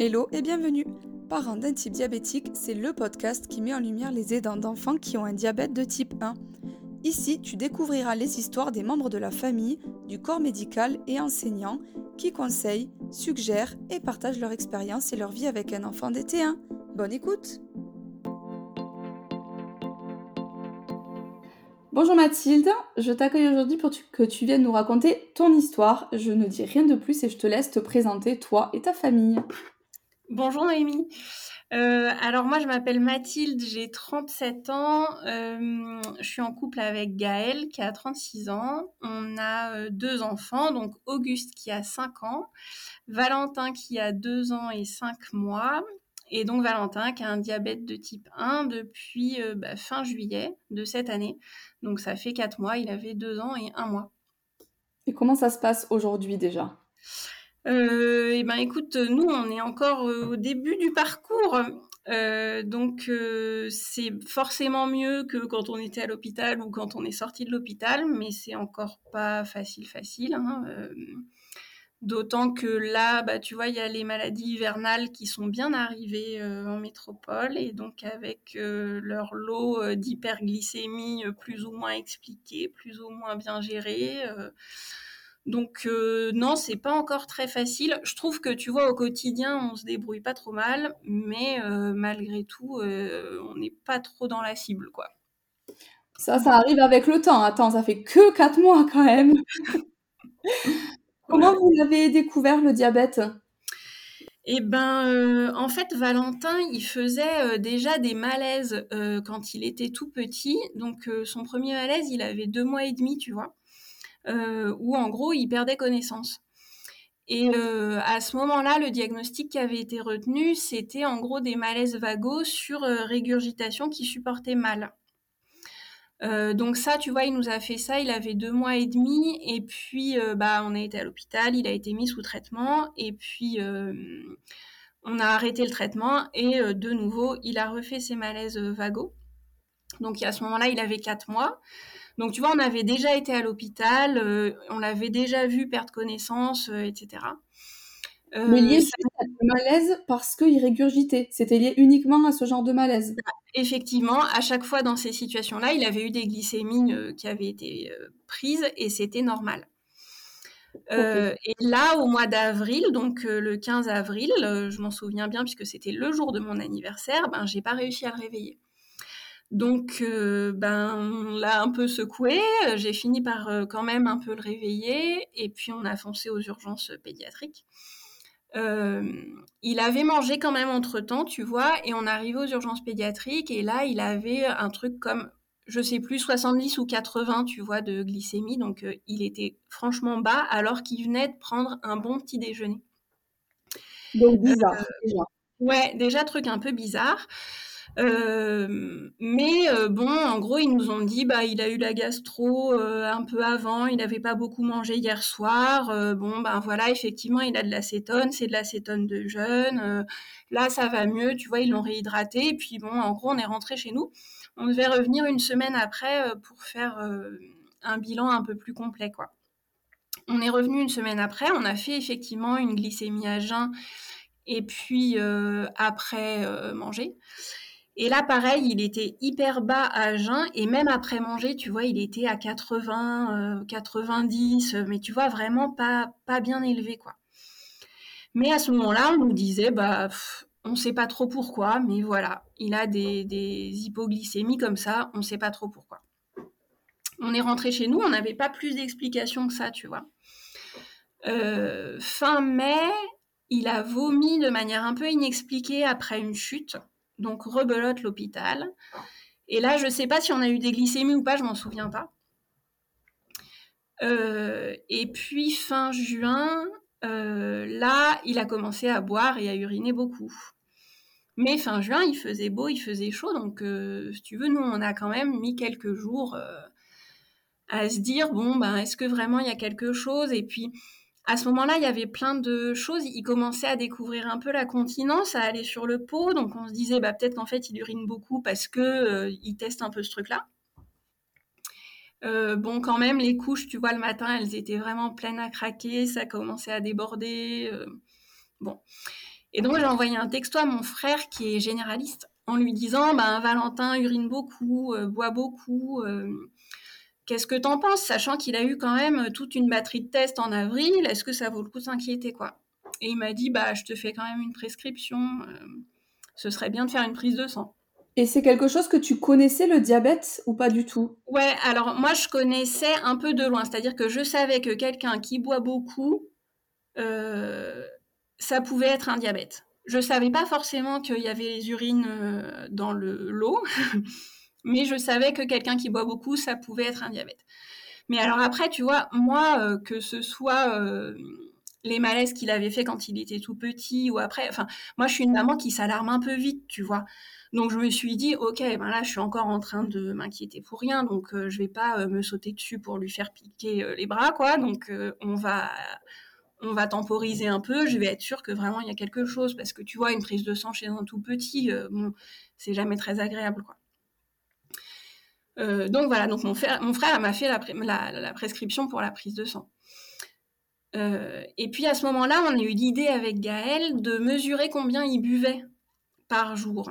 Hello et bienvenue Parents d'un type diabétique, c'est le podcast qui met en lumière les aidants d'enfants qui ont un diabète de type 1. Ici, tu découvriras les histoires des membres de la famille, du corps médical et enseignants qui conseillent, suggèrent et partagent leur expérience et leur vie avec un enfant DT1. Bonne écoute Bonjour Mathilde, je t'accueille aujourd'hui pour que tu viennes nous raconter ton histoire. Je ne dis rien de plus et je te laisse te présenter toi et ta famille. Bonjour Noémie. Euh, alors moi je m'appelle Mathilde, j'ai 37 ans, euh, je suis en couple avec Gaël qui a 36 ans, on a euh, deux enfants, donc Auguste qui a 5 ans, Valentin qui a 2 ans et 5 mois, et donc Valentin qui a un diabète de type 1 depuis bah, fin juillet de cette année, donc ça fait 4 mois, il avait 2 ans et 1 mois. Et comment ça se passe aujourd'hui déjà? Euh, eh ben écoute, nous on est encore euh, au début du parcours, euh, donc c'est forcément mieux que quand on était à l'hôpital ou quand on est sorti de l'hôpital, mais c'est encore pas facile facile. Hein, d'autant que là, bah, tu vois, il y a les maladies hivernales qui sont bien arrivées en métropole et donc avec leur lot d'hyperglycémie plus ou moins expliqué, plus ou moins bien géré donc euh, non, c'est pas encore très facile. Je trouve que tu vois au quotidien, on se débrouille pas trop mal, mais euh, malgré tout, euh, on n'est pas trop dans la cible, quoi. Ça, ça arrive avec le temps. Attends, ça fait que 4 mois quand même. Comment vous avez découvert le diabète? Eh ben, en fait, Valentin, il faisait déjà des malaises quand il était tout petit. Donc, son premier malaise, il avait deux mois et demi, tu vois. Euh, où en gros il perdait connaissance. Et euh, à ce moment-là, le diagnostic qui avait été retenu, c'était en gros des malaises vagos sur euh, régurgitation qui supportaient mal. donc ça, tu vois, il nous a fait ça, il avait deux mois et demi, et puis bah, on a été à l'hôpital, il a été mis sous traitement, et puis on a arrêté le traitement, et de nouveau, il a refait ses malaises vagos. Donc à ce moment-là, il avait quatre mois. Donc, tu vois, on avait déjà été à l'hôpital, euh, on l'avait déjà vu perdre connaissance, euh, etc. Euh, Mais lié à ce malaise parce qu'il régurgitait. C'était lié uniquement à ce genre de malaise. Effectivement, à chaque fois dans ces situations-là, il avait eu des glycémies qui avaient été prises et c'était normal. et là, au mois d'avril, donc le 15 avril, je m'en souviens bien puisque c'était le jour de mon anniversaire, ben j'ai pas réussi à le réveiller. Donc, euh, ben, on l'a un peu secoué. J'ai fini par euh, quand même un peu le réveiller. Et puis, on a foncé aux urgences pédiatriques. Euh, il avait mangé quand même entre temps, tu vois, et on arrivait aux urgences pédiatriques. Et là, il avait un truc comme, je sais plus, 70 ou 80, tu vois, de glycémie. Donc, il était franchement bas alors qu'il venait de prendre un bon petit déjeuner. Donc, bizarre, déjà. Ouais, déjà, truc un peu bizarre. Euh, mais euh, bon, en gros, ils nous ont dit, bah, il a eu la gastro euh, un peu avant, il n'avait pas beaucoup mangé hier soir. bon, ben voilà, effectivement, il a de l'acétone, c'est de l'acétone de jeûne. là, ça va mieux, tu vois, ils l'ont réhydraté. Et puis bon, en gros, on est rentré chez nous. On devait revenir une semaine après pour faire un bilan un peu plus complet, quoi. On est revenu une semaine après, on a fait effectivement une glycémie à jeun et puis après manger. Et là, pareil, il était hyper bas à jeun et même après manger, tu vois, il était à 80, 90, euh, mais tu vois, vraiment pas, pas bien élevé, quoi. Mais à ce moment-là, on nous disait, bah, on ne sait pas trop pourquoi, mais voilà, il a des, hypoglycémies comme ça, on ne sait pas trop pourquoi. On est rentré chez nous, on n'avait pas plus d'explications que ça, tu vois. Euh, fin mai, il a vomi de manière un peu inexpliquée après une chute donc rebelote l'hôpital. Et là, je ne sais pas si on a eu des glycémies ou pas, je m'en souviens pas. Euh, et puis fin juin, euh, là, il a commencé à boire et à uriner beaucoup. Mais fin juin, il faisait beau, il faisait chaud, donc euh, si tu veux, nous, on a quand même mis quelques jours à se dire, bon, ben, est-ce que vraiment il y a quelque chose? Et puis, à ce moment-là, il y avait plein de choses. Il commençait à découvrir un peu la continence, à aller sur le pot. Donc on se disait, bah, peut-être qu'en fait, il urine beaucoup parce que euh, il teste un peu ce truc-là. Euh, bon, quand même, les couches, tu vois, le matin, elles étaient vraiment pleines à craquer. Ça commençait à déborder. Euh, bon. Et donc j'ai envoyé un texto à mon frère qui est généraliste en lui disant ben Valentin urine beaucoup, boit beaucoup. Qu'est-ce que t'en penses, sachant qu'il a eu quand même toute une batterie de tests en avril Est-ce que ça vaut le coup de s'inquiéter quoi? Et il m'a dit bah je te fais quand même une prescription. ce serait bien de faire une prise de sang. Et c'est quelque chose que tu connaissais le diabète ou pas du tout? Ouais, alors moi je connaissais un peu de loin, c'est-à-dire que je savais que quelqu'un qui boit beaucoup, euh, ça pouvait être un diabète. Je savais pas forcément qu'il y avait les urines euh, dans le l'eau, mais je savais que quelqu'un qui boit beaucoup, ça pouvait être un diabète. Mais alors après, tu vois, moi, euh, que ce soit les malaises qu'il avait fait quand il était tout petit ou après, enfin, moi je suis une maman qui s'alarme un peu vite, tu vois. Donc je me suis dit, ok, ben là je suis encore en train de m'inquiéter pour rien, donc euh, je vais pas euh, me sauter dessus pour lui faire piquer euh, les bras, quoi. Donc on va on va temporiser un peu. Je vais être sûre que vraiment il y a quelque chose parce que tu vois une prise de sang chez un tout petit, c'est jamais très agréable, quoi. Donc voilà, donc mon frère, m'a fait la, prescription pour la prise de sang. et puis à ce moment-là, on a eu l'idée avec Gaël de mesurer combien il buvait par jour.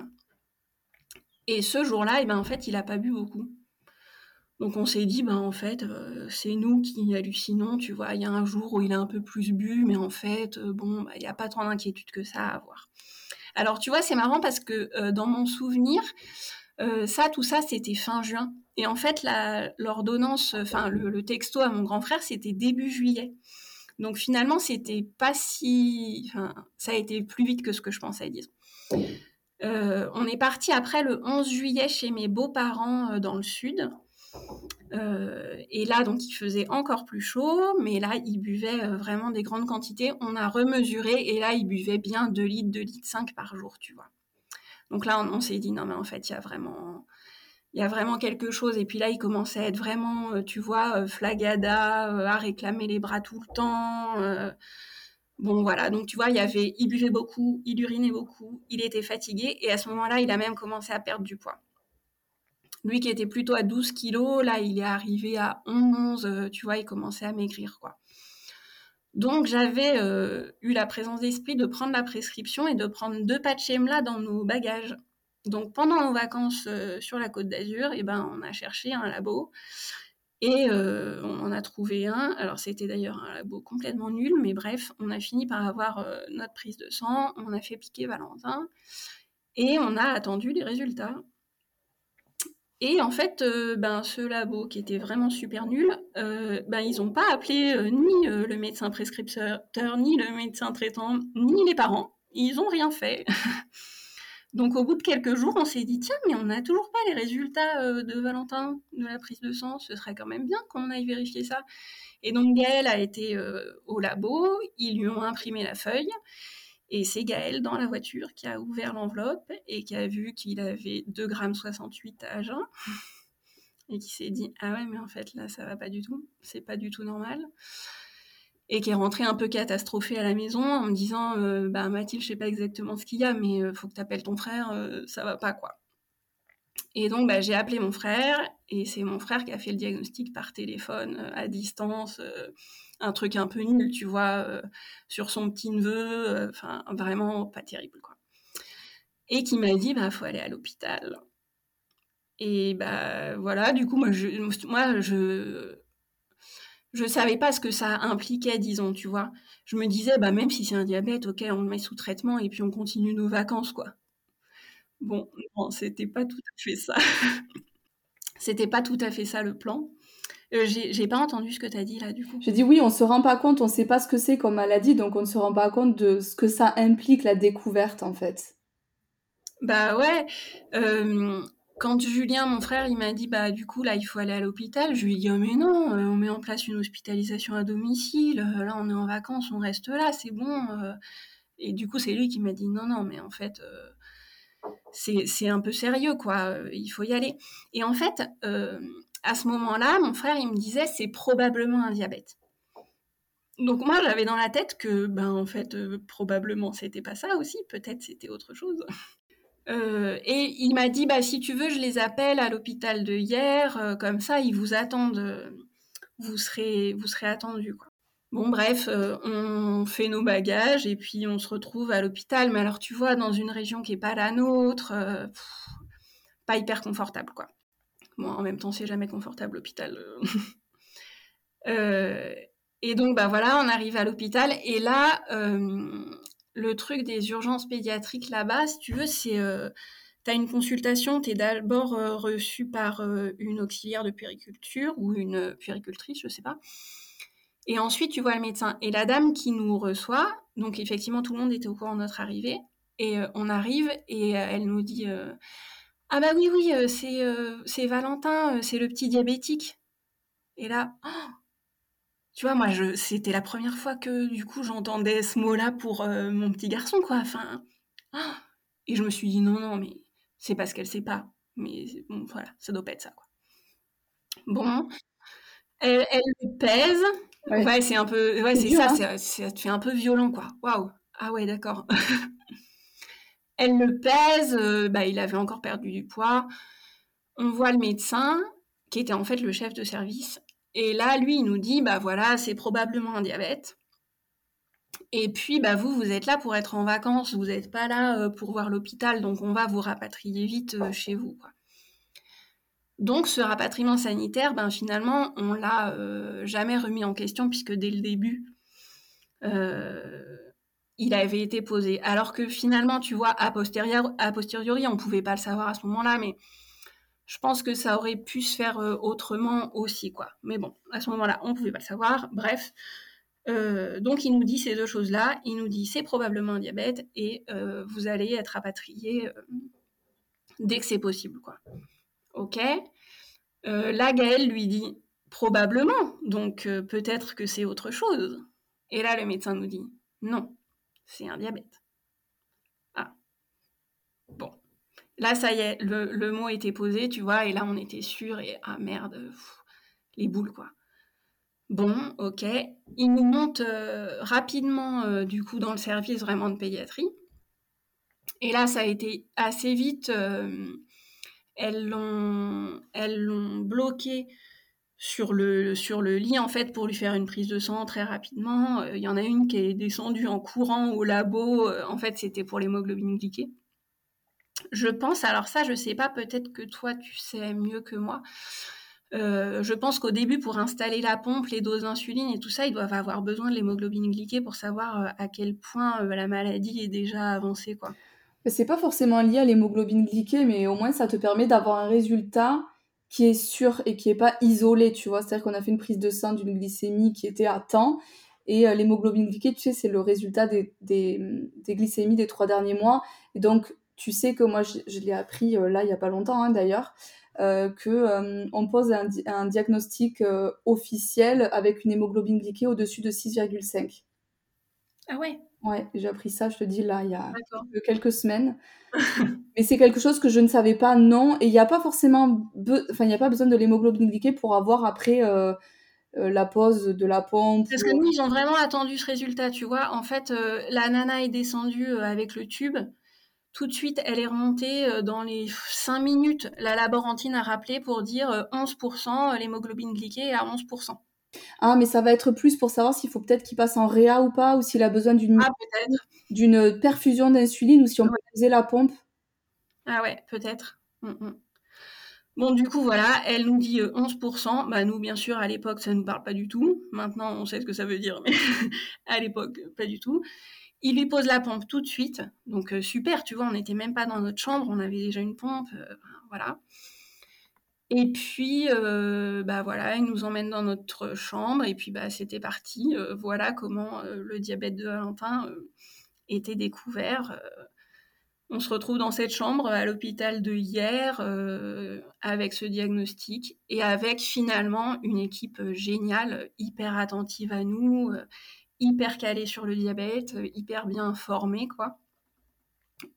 Et ce jour-là, eh ben, en fait, il n'a pas bu beaucoup. Donc on s'est dit, ben, en fait, euh, c'est nous qui hallucinons, tu vois. Il y a un jour où il a un peu plus bu, mais en fait, euh, bon, bah, il n'y a pas tant d'inquiétude que ça à avoir. Alors tu vois, c'est marrant parce que euh, dans mon souvenir, ça, tout ça, c'était fin juin. Et en fait, l'ordonnance, enfin le, texto à mon grand frère, c'était début juillet. Donc finalement, c'était pas si, ça a été plus vite que ce que je pensais, disons. Euh, on est parti après le 11 juillet chez mes beaux-parents euh, dans le sud. Euh, et là, donc, il faisait encore plus chaud, mais là, il buvait vraiment des grandes quantités. On a remesuré et là, il buvait bien 2 litres, 2 litres 5 par jour, tu vois. Donc là, on, s'est dit, non, mais en fait, il y a vraiment, il y a vraiment quelque chose. Et puis là, il commençait à être vraiment, tu vois, flagada, à réclamer les bras tout le temps. Bon, voilà. Donc, tu vois, il avait, il buvait beaucoup, il urinait beaucoup, il était fatigué. Et à ce moment-là, il a même commencé à perdre du poids. Lui qui était plutôt à 12 kilos, là, il est arrivé à 11, euh, tu vois, il commençait à maigrir, quoi. Donc, j'avais euh, eu la présence d'esprit de prendre la prescription et de prendre deux Pachemla dans nos bagages. Donc, pendant nos vacances euh, sur la côte d'Azur, eh ben, on a cherché un labo et euh, on en a trouvé un. Alors c'était d'ailleurs un labo complètement nul, mais bref, on a fini par avoir notre prise de sang, on a fait piquer Valentin et on a attendu les résultats. Et en fait, euh, ben, ce labo qui était vraiment super nul, ben, ils n'ont pas appelé ni le médecin prescripteur, ni le médecin traitant, ni les parents. Ils n'ont rien fait. Donc au bout de quelques jours, on s'est dit tiens, mais on n'a toujours pas les résultats euh, de Valentin de la prise de sang. Ce serait quand même bien qu'on aille vérifier ça. Et donc Gaël a été euh, au labo, ils lui ont imprimé la feuille. Et c'est Gaël dans la voiture qui a ouvert l'enveloppe et qui a vu qu'il avait 2,68 g à jeun. Et qui s'est dit Ah ouais, mais en fait là, ça va pas du tout. C'est pas du tout normal et qui est rentré un peu catastrophé à la maison en me disant euh, bah Mathilde je sais pas exactement ce qu'il y a mais euh, faut que tu appelles ton frère euh, ça va pas quoi et donc bah, j'ai appelé mon frère et c'est mon frère qui a fait le diagnostic par téléphone à distance un truc un peu nul tu vois sur son petit neveu vraiment pas terrible quoi et qui m'a dit bah faut aller à l'hôpital et bah voilà du coup moi je moi je je savais pas ce que ça impliquait, disons, tu vois. Je me disais, bah, même si c'est un diabète, ok, on le met sous traitement et puis on continue nos vacances, quoi. Bon, non, c'était pas tout à fait ça. c'était pas tout à fait ça le plan. Euh, j'ai pas entendu ce que tu as dit là, du coup. J'ai dit oui, on se rend pas compte, on sait pas ce que c'est comme maladie, donc on ne se rend pas compte de ce que ça implique, la découverte, en fait. Bah ouais. Euh, quand Julien, mon frère, il m'a dit bah du coup là il faut aller à l'hôpital, je lui ai dit oh mais non, euh, on met en place une hospitalisation à domicile, là on est en vacances, on reste là, c'est bon. Et du coup c'est lui qui m'a dit non non mais en fait c'est un peu sérieux quoi, il faut y aller. Et en fait à ce moment-là, mon frère il me disait c'est probablement un diabète. Donc moi j'avais dans la tête que ben en fait probablement c'était pas ça aussi, peut-être c'était autre chose. Euh, et il m'a dit, bah, si tu veux, je les appelle à l'hôpital de hier, euh, comme ça, ils vous attendent, euh, vous serez, vous serez attendus. Quoi. Bon, bref, on fait nos bagages et puis on se retrouve à l'hôpital. Mais alors, tu vois, dans une région qui n'est pas la nôtre, pas hyper confortable, quoi. Bon, en même temps, c'est jamais confortable l'hôpital. et donc, bah voilà, on arrive à l'hôpital et là, le truc des urgences pédiatriques là-bas, si tu veux, c'est tu as une consultation, tu es d'abord reçu par une auxiliaire de puériculture ou une puéricultrice, je sais pas. Et ensuite, tu vois le médecin. Et la dame qui nous reçoit, donc effectivement, tout le monde était au courant de notre arrivée. Et on arrive et elle nous dit Ah bah oui, oui, c'est Valentin, c'est le petit diabétique. Et là, oh tu vois, moi, c'était la première fois que du coup j'entendais ce mot-là pour mon petit garçon, quoi. Enfin, oh et je me suis dit non, non, mais c'est parce qu'elle sait pas. Mais bon, voilà, ça doit pas être ça, quoi. Bon, elle, elle le pèse. Ouais, c'est un peu, ouais, c'est ça, hein. ça te fait un peu violent, quoi. Waouh. Ah ouais, d'accord. elle le pèse. bah, il avait encore perdu du poids. On voit le médecin, qui était en fait le chef de service. Et là, lui, il nous dit, bah voilà, c'est probablement un diabète. Et puis, bah, vous, vous êtes là pour être en vacances, vous n'êtes pas là pour voir l'hôpital, donc on va vous rapatrier vite chez vous. Donc, ce rapatriement sanitaire, ben, finalement, on l'a jamais remis en question, puisque dès le début, il avait été posé. Alors que finalement, tu vois, a posteriori, on ne pouvait pas le savoir à ce moment-là, mais je pense que ça aurait pu se faire autrement aussi, quoi. Mais bon, à ce moment-là, on ne pouvait pas le savoir. Bref, euh, donc il nous dit ces deux choses-là. Il nous dit c'est probablement un diabète et euh, vous allez être rapatrié euh, dès que c'est possible. Quoi. Ok La Gaëlle lui dit probablement, donc peut-être que c'est autre chose. Et là le médecin nous dit non, c'est un diabète. Ah. Bon. Là, ça y est, le, mot était posé, tu vois, et là, on était sûr, et ah merde, les boules, quoi. Bon, ok. Il nous monte euh, rapidement, euh, du coup, dans le service vraiment de pédiatrie. Et là, ça a été assez vite. Euh, elles l'ont bloqué sur le, lit, en fait, pour lui faire une prise de sang très rapidement. Il y en a une qui est descendue en courant au labo. en fait, c'était pour l'hémoglobine glyquée. Je pense, alors ça, je sais pas, peut-être que toi, tu sais mieux que moi. Euh, je pense qu'au début, pour installer la pompe, les doses d'insuline et tout ça, ils doivent avoir besoin de l'hémoglobine glyquée pour savoir euh, à quel point euh, la maladie est déjà avancée. Quoi. C'est pas forcément lié à l'hémoglobine glyquée, mais au moins ça te permet d'avoir un résultat qui est sûr et qui est pas isolé, tu vois. C'est-à-dire qu'on a fait une prise de sang d'une glycémie qui était à temps, et l'hémoglobine glyquée, tu sais, c'est le résultat des, glycémies des trois derniers mois. Et donc, tu sais que moi, je, l'ai appris là, il y a pas longtemps, hein, d'ailleurs, euh, que euh, on pose un, diagnostic euh, officiel avec une hémoglobine glyquée au-dessus de 6,5. Ah ouais Ouais, j'ai appris ça, je te dis là, il y a quelques semaines. Mais c'est quelque chose que je ne savais pas, non. Et il n'y a pas forcément, enfin, il n'y a pas besoin de l'hémoglobine glyquée pour avoir après la pose de la pompe. Parce que nous, ils ont vraiment attendu ce résultat, tu vois. En fait, la nana est descendue avec le tube tout de suite, elle est remontée euh, dans les 5 minutes. La laborantine a rappelé pour dire 11%, euh, euh, l'hémoglobine glyquée est à 11%. Ah, mais ça va être plus pour savoir s'il faut peut-être qu'il passe en réa ou pas, ou s'il a besoin d'une ah, d'une perfusion d'insuline, ou si on peut poser la pompe. Ah ouais, peut-être. Mm, mm. Bon, du coup, voilà, elle nous dit 11%. Bah, nous, bien sûr, à l'époque, ça ne nous parle pas du tout. Maintenant, on sait ce que ça veut dire, mais à l'époque, pas du tout. Il lui pose la pompe tout de suite. Donc euh, super, tu vois, on n'était même pas dans notre chambre, on avait déjà une pompe, euh, voilà. Et puis, euh, bah voilà, il nous emmène dans notre chambre et puis bah c'était parti. voilà comment le diabète de Valentin était découvert. on se retrouve dans cette chambre à l'hôpital de hier avec ce diagnostic et avec finalement une équipe géniale, hyper attentive à nous hyper calé sur le diabète, euh, hyper bien formé, quoi,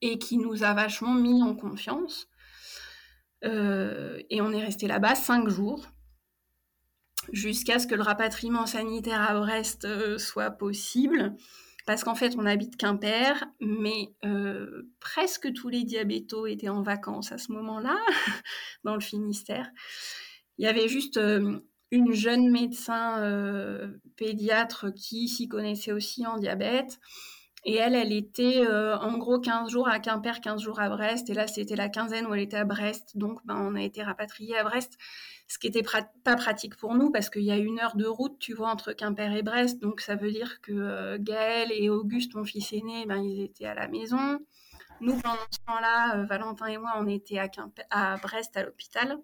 et qui nous a vachement mis en confiance. Euh, et on est resté là-bas cinq jours, jusqu'à ce que le rapatriement sanitaire à Brest euh, soit possible. Parce qu'en fait, on habite Quimper, mais presque tous les diabétos étaient en vacances à ce moment-là, dans le Finistère. Il y avait juste une jeune médecin pédiatre qui s'y connaissait aussi en diabète. Et elle, elle était en gros 15 jours à Quimper, 15 jours à Brest. Et là, c'était la quinzaine où elle était à Brest. Donc, ben, on a été rapatriés à Brest, ce qui n'était pas pratique pour nous parce qu'il y a une heure de route, tu vois, entre Quimper et Brest. Donc, ça veut dire que Gaël et Auguste, mon fils aîné, ben, ils étaient à la maison. Nous, pendant ce temps-là, Valentin et moi, on était à, à Brest à l'hôpital.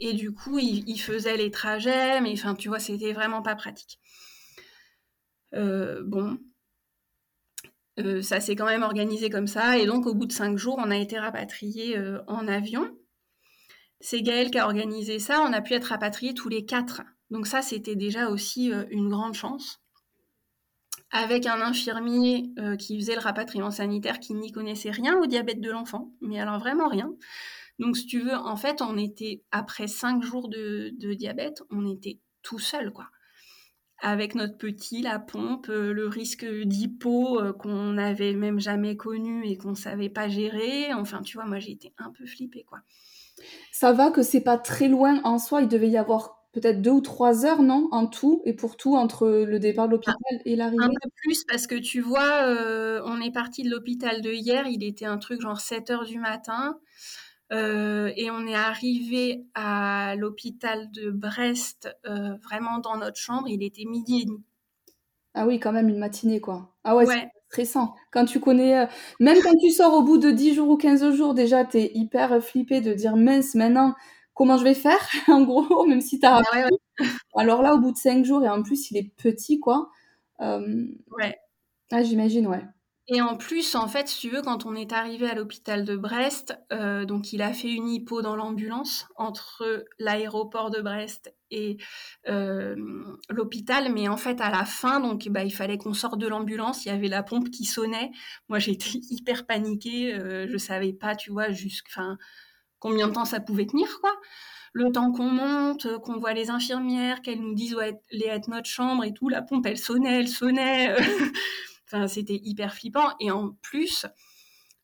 Et du coup, il, faisait les trajets, mais enfin, tu vois, c'était vraiment pas pratique. Euh, bon, euh, ça s'est quand même organisé comme ça. Et donc, au bout de cinq jours, on a été rapatriés euh, en avion. C'est Gaël qui a organisé ça. On a pu être rapatriés tous les quatre. Donc ça, c'était déjà aussi une grande chance. Avec un infirmier qui faisait le rapatriement sanitaire qui n'y connaissait rien au diabète de l'enfant, mais alors vraiment rien. Donc, si tu veux, en fait, on était, après cinq jours de, diabète, on était tout seul, quoi. Avec notre petit, la pompe, euh, le risque d'hypo euh, qu'on n'avait même jamais connu et qu'on ne savait pas gérer. Enfin, tu vois, moi, j'ai été un peu flippée, quoi. Ça va que c'est pas très loin en soi. Il devait y avoir peut-être deux ou trois heures, non, en tout, et pour tout, entre le départ de l'hôpital et l'arrivée Un peu plus, parce que tu vois, euh, on est parti de l'hôpital de hier, il était un truc genre 7 heures du matin. Euh, et on est arrivé à l'hôpital de Brest, euh, vraiment dans notre chambre, il était midi et demi. Ah oui, quand même une matinée, quoi. Ah ouais, c'est stressant. Quand tu connais, euh, même quand tu sors au bout de 10 jours ou 15 jours, déjà, tu es hyper flippé de dire, mince, maintenant, comment je vais faire, en gros, même si tu as... Alors là, au bout de 5 jours, et en plus, il est petit, quoi. ouais. Ah, j'imagine, ouais. Et en plus, en fait, si tu veux, quand on est arrivé à l'hôpital de Brest, euh, donc il a fait une hypo dans l'ambulance entre l'aéroport de Brest et euh, l'hôpital, mais en fait à la fin, donc bah, il fallait qu'on sorte de l'ambulance, il y avait la pompe qui sonnait. Moi, j'étais hyper paniquée, euh, je savais pas, tu vois, jusqu'à combien de temps ça pouvait tenir, quoi. Le temps qu'on monte, qu'on voit les infirmières, qu'elles nous disent où est, être notre chambre et tout, la pompe, elle sonnait, elle sonnait. Enfin, c'était hyper flippant. Et en plus,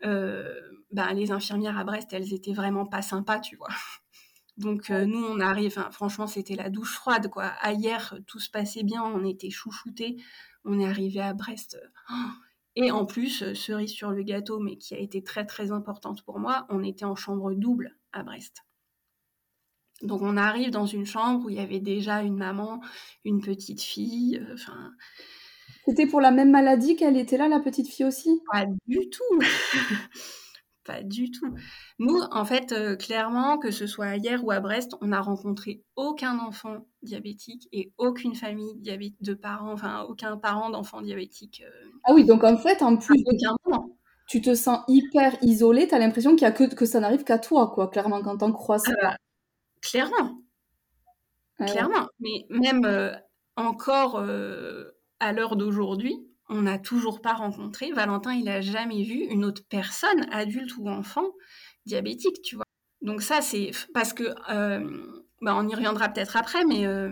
euh, bah, les infirmières à Brest, elles étaient vraiment pas sympas, tu vois. Donc euh, nous, on arrive, franchement, c'était la douche froide, quoi. Hier, tout se passait bien, on était chouchoutés. On est arrivé à Brest. Et en plus, cerise sur le gâteau, mais qui a été très très importante pour moi, on était en chambre double à Brest. Donc on arrive dans une chambre où il y avait déjà une maman, une petite fille, euh, enfin c'était pour la même maladie qu'elle était là, la petite fille aussi? Pas du tout. pas du tout. Nous, en fait, euh, clairement, que ce soit hier ou à Brest, on n'a rencontré aucun enfant diabétique et aucune famille de parents, enfin aucun parent d'enfant diabétique. Euh, ah oui, donc en fait, en plus, tu te sens hyper isolé, tu as l'impression qu'il y a que, que ça n'arrive qu'à toi, quoi, clairement, quand on crois ça. Ah bah, clairement. Ah clairement. Mais même euh, encore à l'heure d'aujourd'hui, on n'a toujours pas rencontré, Valentin, il n'a jamais vu une autre personne, adulte ou enfant, diabétique, tu vois. Donc ça, c'est parce que, euh, bah, on y reviendra peut-être après, mais euh,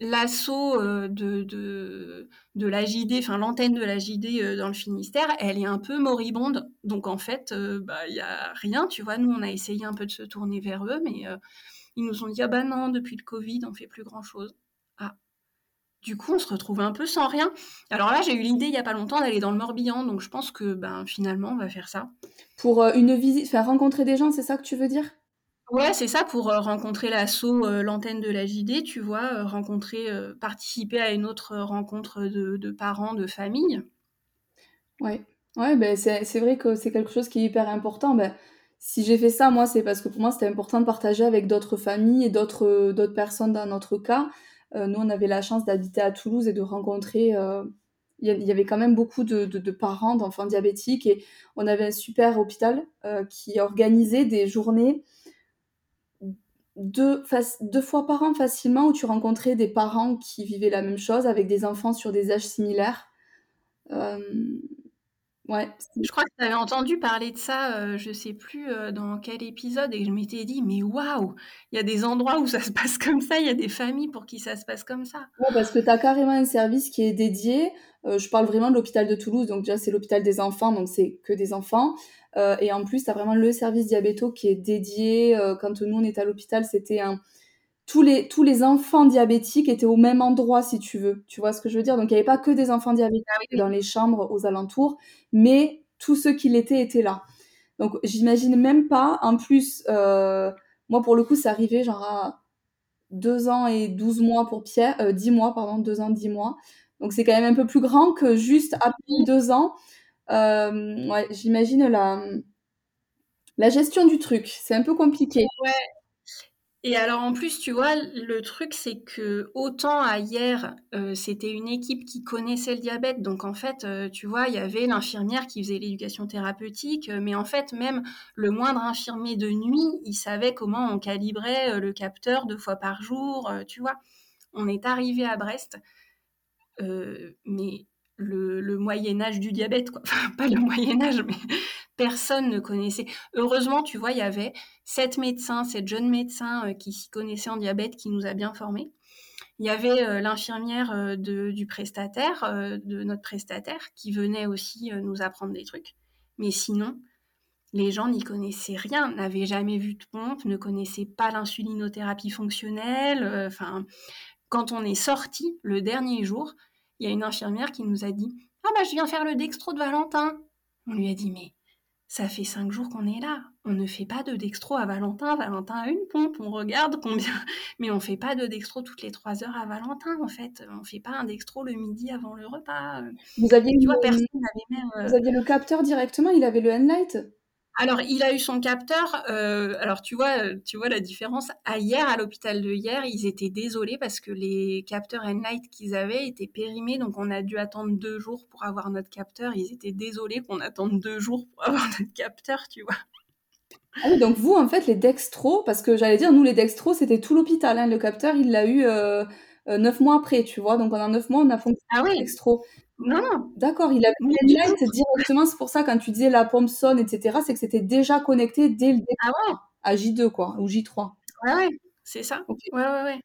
l'assaut euh, de, de, la JD, enfin l'antenne de la JD dans le Finistère, elle est un peu moribonde. Donc en fait, bah, il n'y a rien, tu vois. Nous, on a essayé un peu de se tourner vers eux, mais ils nous ont dit, ah bah non, depuis le Covid, on fait plus grand-chose. Du coup, on se retrouve un peu sans rien. Alors là, j'ai eu l'idée il n'y a pas longtemps d'aller dans le Morbihan, donc je pense que ben, finalement, on va faire ça. Pour euh, une visite, faire rencontrer des gens, c'est ça que tu veux dire? Ouais, c'est ça, pour euh, rencontrer l'assaut, euh, l'antenne de la JD, tu vois, rencontrer, participer à une autre rencontre de, parents, de famille. Ouais, ouais ben c'est vrai que c'est quelque chose qui est hyper important. Ben, si j'ai fait ça, moi, c'est parce que pour moi, c'était important de partager avec d'autres familles et d'autres personnes dans notre cas. Euh, nous, on avait la chance d'habiter à Toulouse et de rencontrer euh, il y avait quand même beaucoup de, parents d'enfants diabétiques et on avait un super hôpital euh, qui organisait des journées deux, deux, fois par an facilement où tu rencontrais des parents qui vivaient la même chose avec des enfants sur des âges similaires. Ouais. Je crois que tu avais entendu parler de ça, euh, je sais plus euh, dans quel épisode, et je m'étais dit, mais waouh, il y a des endroits où ça se passe comme ça, il y a des familles pour qui ça se passe comme ça. Ouais, parce que tu as carrément un service qui est dédié. Euh, je parle vraiment de l'hôpital de Toulouse, donc déjà c'est l'hôpital des enfants, donc c'est que des enfants. et en plus, tu as vraiment le service diabéto qui est dédié. quand nous on est à l'hôpital, c'était un tous les, tous les enfants diabétiques étaient au même endroit, si tu veux. Tu vois ce que je veux dire? Donc, il n'y avait pas que des enfants diabétiques Ah dans les chambres aux alentours, mais tous ceux qui l'étaient étaient là. Donc, j'imagine même pas. En plus, euh, moi, pour le coup, c'est arrivé genre à deux ans et 12 mois pour Pierre, euh, 10 mois, pardon, deux ans, 10 mois. Donc, c'est quand même un peu plus grand que juste après deux ans. Euh, ouais, j'imagine la, la gestion du truc. C'est un peu compliqué. Ouais. Et alors en plus, tu vois, le truc, c'est que autant à hier, euh, c'était une équipe qui connaissait le diabète. Donc en fait, euh, tu vois, il y avait l'infirmière qui faisait l'éducation thérapeutique. euh, mais en fait, même le moindre infirmier de nuit, il savait comment on calibrait le capteur deux fois par jour. tu vois, on est arrivé à Brest. mais le, Moyen Âge du diabète, quoi. Enfin, pas le Moyen Âge, mais personne ne connaissait. Heureusement, tu vois, il y avait sept médecins, sept jeunes médecins euh, qui s'y connaissaient en diabète, qui nous a bien formés. Il y avait euh, l'infirmière euh, du prestataire, de notre prestataire, qui venait aussi nous apprendre des trucs. Mais sinon, les gens n'y connaissaient rien, n'avaient jamais vu de pompe, ne connaissaient pas l'insulinothérapie fonctionnelle. Enfin, quand on est sorti le dernier jour, il y a une infirmière qui nous a dit Ah bah je viens faire le dextro de Valentin. On lui a dit Mais ça fait cinq jours qu'on est là. On ne fait pas de dextro à Valentin. Valentin a une pompe. On regarde combien. Mais on fait pas de dextro toutes les trois heures à Valentin, en fait. On fait pas un dextro le midi avant le repas. Vous aviez, Tu vois, le, personne n'avait même. euh, vous aviez le capteur directement, il avait le Enlight Alors, il a eu son capteur. euh, alors, tu vois, euh, tu vois la différence. À hier, à l'hôpital de hier, ils étaient désolés parce que les capteurs Enlight qu'ils avaient étaient périmés. Donc, on a dû attendre deux jours pour avoir notre capteur. Ils étaient désolés qu'on attende deux jours pour avoir notre capteur, tu vois. Ah oui, donc vous, en fait, les dextro, parce que j'allais dire, nous, les dextro, c'était tout l'hôpital. hein. Le capteur, il l'a eu euh, neuf mois après, tu vois. Donc pendant neuf mois, on a fonctionné Ah oui dextro. Non, non. D'accord, il du Enlight directement. C'est pour ça, quand tu disais la pompe sonne, etc., c'est que c'était déjà connecté dès le départ Ah ouais à J2, quoi, ou J3. Ouais, ouais. C'est ça. Ouais, ouais, ouais.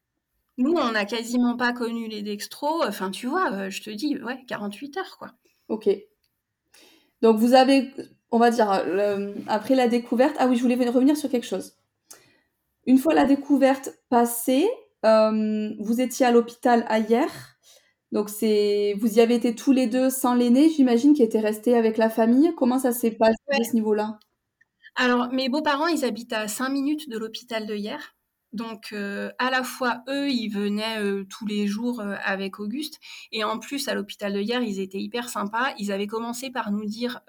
Nous, on n'a quasiment pas connu les dextros. Enfin, tu vois, euh, je te dis, ouais, 48 heures, quoi. Ok. Donc vous avez, on va dire, le- après la découverte, ah oui, je voulais revenir sur quelque chose. Une fois la découverte passée, euh, vous étiez à l'hôpital hier. Donc c'est, vous y avez été tous les deux sans l'aîné, j'imagine, qui était resté avec la famille. Comment ça s'est passé Ouais. à ce niveau-là? Alors, mes beaux-parents, ils habitent à 5 minutes de l'hôpital de hier. Donc, euh, à la fois, eux, ils venaient euh, tous les jours euh, avec Auguste. Et en plus, à l'hôpital de hier, ils étaient hyper sympas. Ils avaient commencé par nous dire,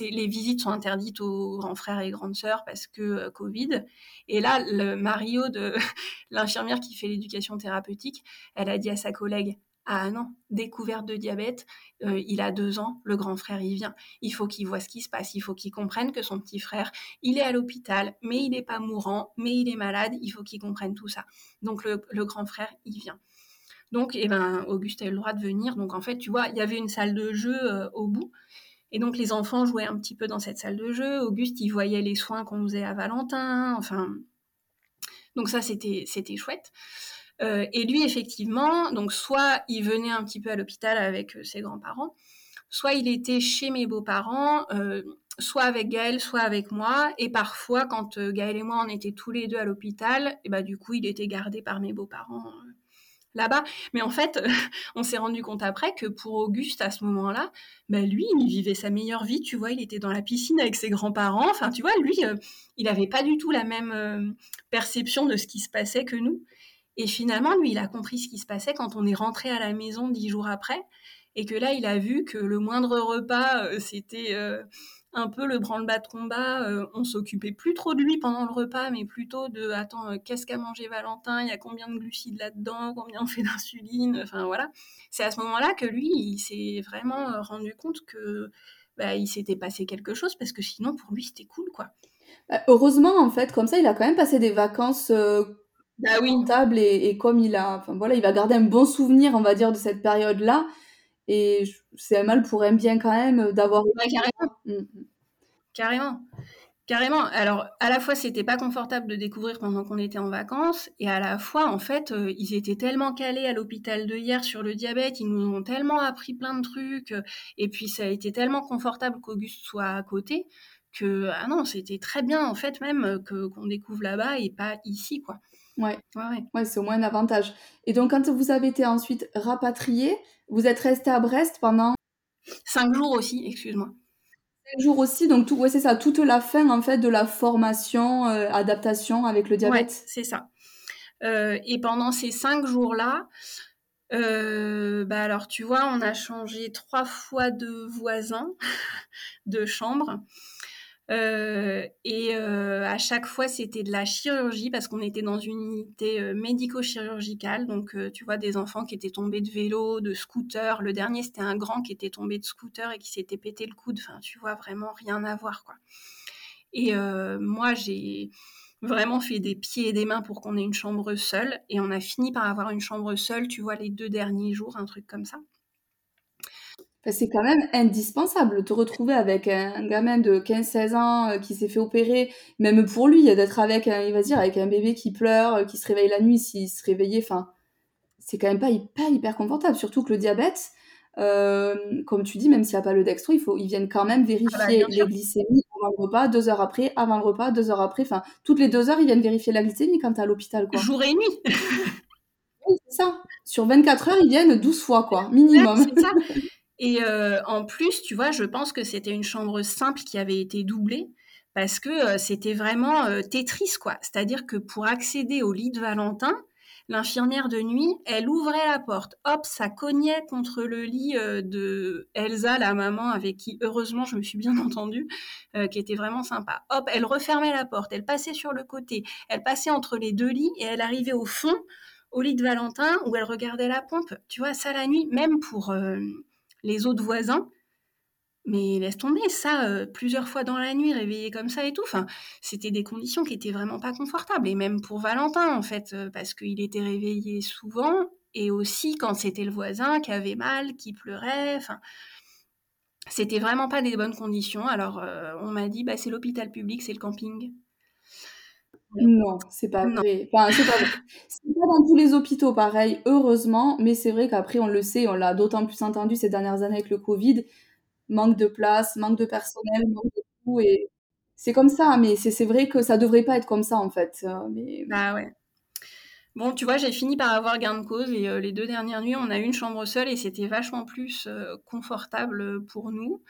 les visites sont interdites aux grands frères et grandes sœurs parce que euh, Covid. Et là, le Mario, de l'infirmière qui fait l'éducation thérapeutique, elle a dit à sa collègue, ah non, découverte de diabète, euh, il a deux ans, le grand frère, il vient il faut qu'il voit ce qui se passe, il faut qu'il comprenne que son petit frère, il est à l'hôpital, mais il n'est pas mourant, mais il est malade, il faut qu'il comprenne tout ça. Donc le, grand frère, il vient. Donc, eh ben, Auguste a eu le droit de venir. Donc, en fait, tu vois, il y avait une salle de jeu euh, au bout. Et donc, les enfants jouaient un petit peu dans cette salle de jeu. Auguste, il voyait les soins qu'on faisait à Valentin. Enfin, donc ça, c'était, c'était chouette. Euh, et lui, effectivement, donc soit il venait un petit peu à l'hôpital avec euh, ses grands-parents, soit il était chez mes beaux-parents, euh, soit avec Gaël, soit avec moi. Et parfois, quand Gaël et moi, on était tous les deux à l'hôpital, et bah, du coup, il était gardé par mes beaux-parents là-bas. Mais en fait, on s'est rendu compte après que pour Auguste, à ce moment-là, bah, lui, il vivait sa meilleure vie. Tu vois, il était dans la piscine avec ses grands-parents. Enfin, tu vois, lui, euh, il n'avait pas du tout la même euh, perception de ce qui se passait que nous. Et finalement, lui, il a compris ce qui se passait quand on est rentré à la maison dix jours après, et que là, il a vu que le moindre repas, euh, c'était un peu le branle-bas de combat. Euh, on s'occupait plus trop de lui pendant le repas, mais plutôt de attends, euh, qu'est-ce qu'a mangé Valentin? Il y a combien de glucides là-dedans? Combien on fait d'insuline? Enfin voilà. C'est à ce moment-là que lui, il s'est vraiment euh, rendu compte que bah, il s'était passé quelque chose parce que sinon, pour lui, c'était cool, quoi. Bah, heureusement, en fait, comme ça, il a quand même passé des vacances euh, Bah oui. confortables et, et comme il a, enfin voilà, il va garder un bon souvenir, on va dire, de cette période-là. Et c'est un mal pour un bien quand même d'avoir. Ouais, carrément. Mm. Carrément. Carrément. Alors, à la fois, c'était pas confortable de découvrir pendant qu'on était en vacances, et à la fois, en fait, euh, ils étaient tellement calés à l'hôpital de hier sur le diabète, ils nous ont tellement appris plein de trucs, euh, et puis ça a été tellement confortable qu'Auguste soit à côté, que, ah non, c'était très bien, en fait, même, euh, que, qu'on découvre là-bas et pas ici, quoi. Ouais, ouais, ouais. c'est au moins un avantage. Et donc, quand vous avez été ensuite rapatrié, vous êtes resté à Brest pendant Cinq jours aussi, excuse-moi. Cinq jours aussi, donc tout, ouais, c'est ça, toute la fin en fait de la formation, euh, adaptation avec le diabète. Ouais, c'est ça. Euh, et pendant ces cinq jours-là, euh, bah alors tu vois, on a changé trois fois de voisin, de chambre. Euh, et euh, à chaque fois, c'était de la chirurgie parce qu'on était dans une unité euh, médico-chirurgicale. Donc, tu vois, des enfants qui étaient tombés de vélo, de scooter. Le dernier, c'était un grand qui était tombé de scooter et qui s'était pété le coude. Enfin, tu vois, vraiment rien à voir, quoi. Et moi, j'ai vraiment fait des pieds et des mains pour qu'on ait une chambre seule. Et on a fini par avoir une chambre seule, tu vois, les deux derniers jours, un truc comme ça c'est quand même indispensable. Te retrouver avec un, gamin de 15-16 ans euh, qui s'est fait opérer, même pour lui, d'être avec, un, il va dire, avec un bébé qui pleure, euh, qui se réveille la nuit s'il se réveillait. Enfin, c'est quand même pas hyper, hyper confortable. Surtout que le diabète, euh, comme tu dis, même s'il n'y a pas le dextro, il faut, ils viennent quand même vérifier ah bah, les glycémies avant le repas, deux heures après, avant le repas, deux heures après. Enfin, toutes les deux heures, ils viennent vérifier la glycémie quand tu es à l'hôpital. Quoi. Jour et nuit. c'est ça. Sur 24 heures, ils viennent 12 fois, quoi, minimum. c'est ça. Et euh, en plus, tu vois, je pense que c'était une chambre simple qui avait été doublée parce que euh, c'était vraiment euh, Tetris, quoi. C'est-à-dire que pour accéder au lit de Valentin, l'infirmière de nuit, elle ouvrait la porte. Hop, ça cognait contre le lit de Elsa, la maman, avec qui, heureusement, je me suis bien entendue, qui était vraiment sympa. Hop, elle refermait la porte, elle passait sur le côté, elle passait entre les deux lits et elle arrivait au fond, au lit de Valentin, où elle regardait la pompe. Tu vois, ça la nuit, même pour les autres voisins. Mais laisse tomber, ça, euh, plusieurs fois dans la nuit, réveillé comme ça et tout. C'était des conditions qui étaient vraiment pas confortables. Et même pour Valentin, en fait, euh, parce qu'il était réveillé souvent. Et aussi quand c'était le voisin qui avait mal, qui pleurait. Enfin, c'était vraiment pas des bonnes conditions. Alors, euh, on m'a dit, bah, c'est l'hôpital public, c'est le camping. Non, c'est pas vrai. Enfin, c'est pas vrai. C'est pas dans tous les hôpitaux pareil, heureusement, mais c'est vrai qu'après, on le sait, on l'a d'autant plus entendu ces dernières années avec le Covid. Manque de place, manque de personnel, manque de tout, et c'est comme ça, mais c'est vrai que ça devrait pas être comme ça, en fait. Euh, mais... Bah ouais. Bon, tu vois, j'ai fini par avoir gain de cause et euh, les deux dernières nuits, on a eu une chambre seule et c'était vachement plus euh, confortable pour nous.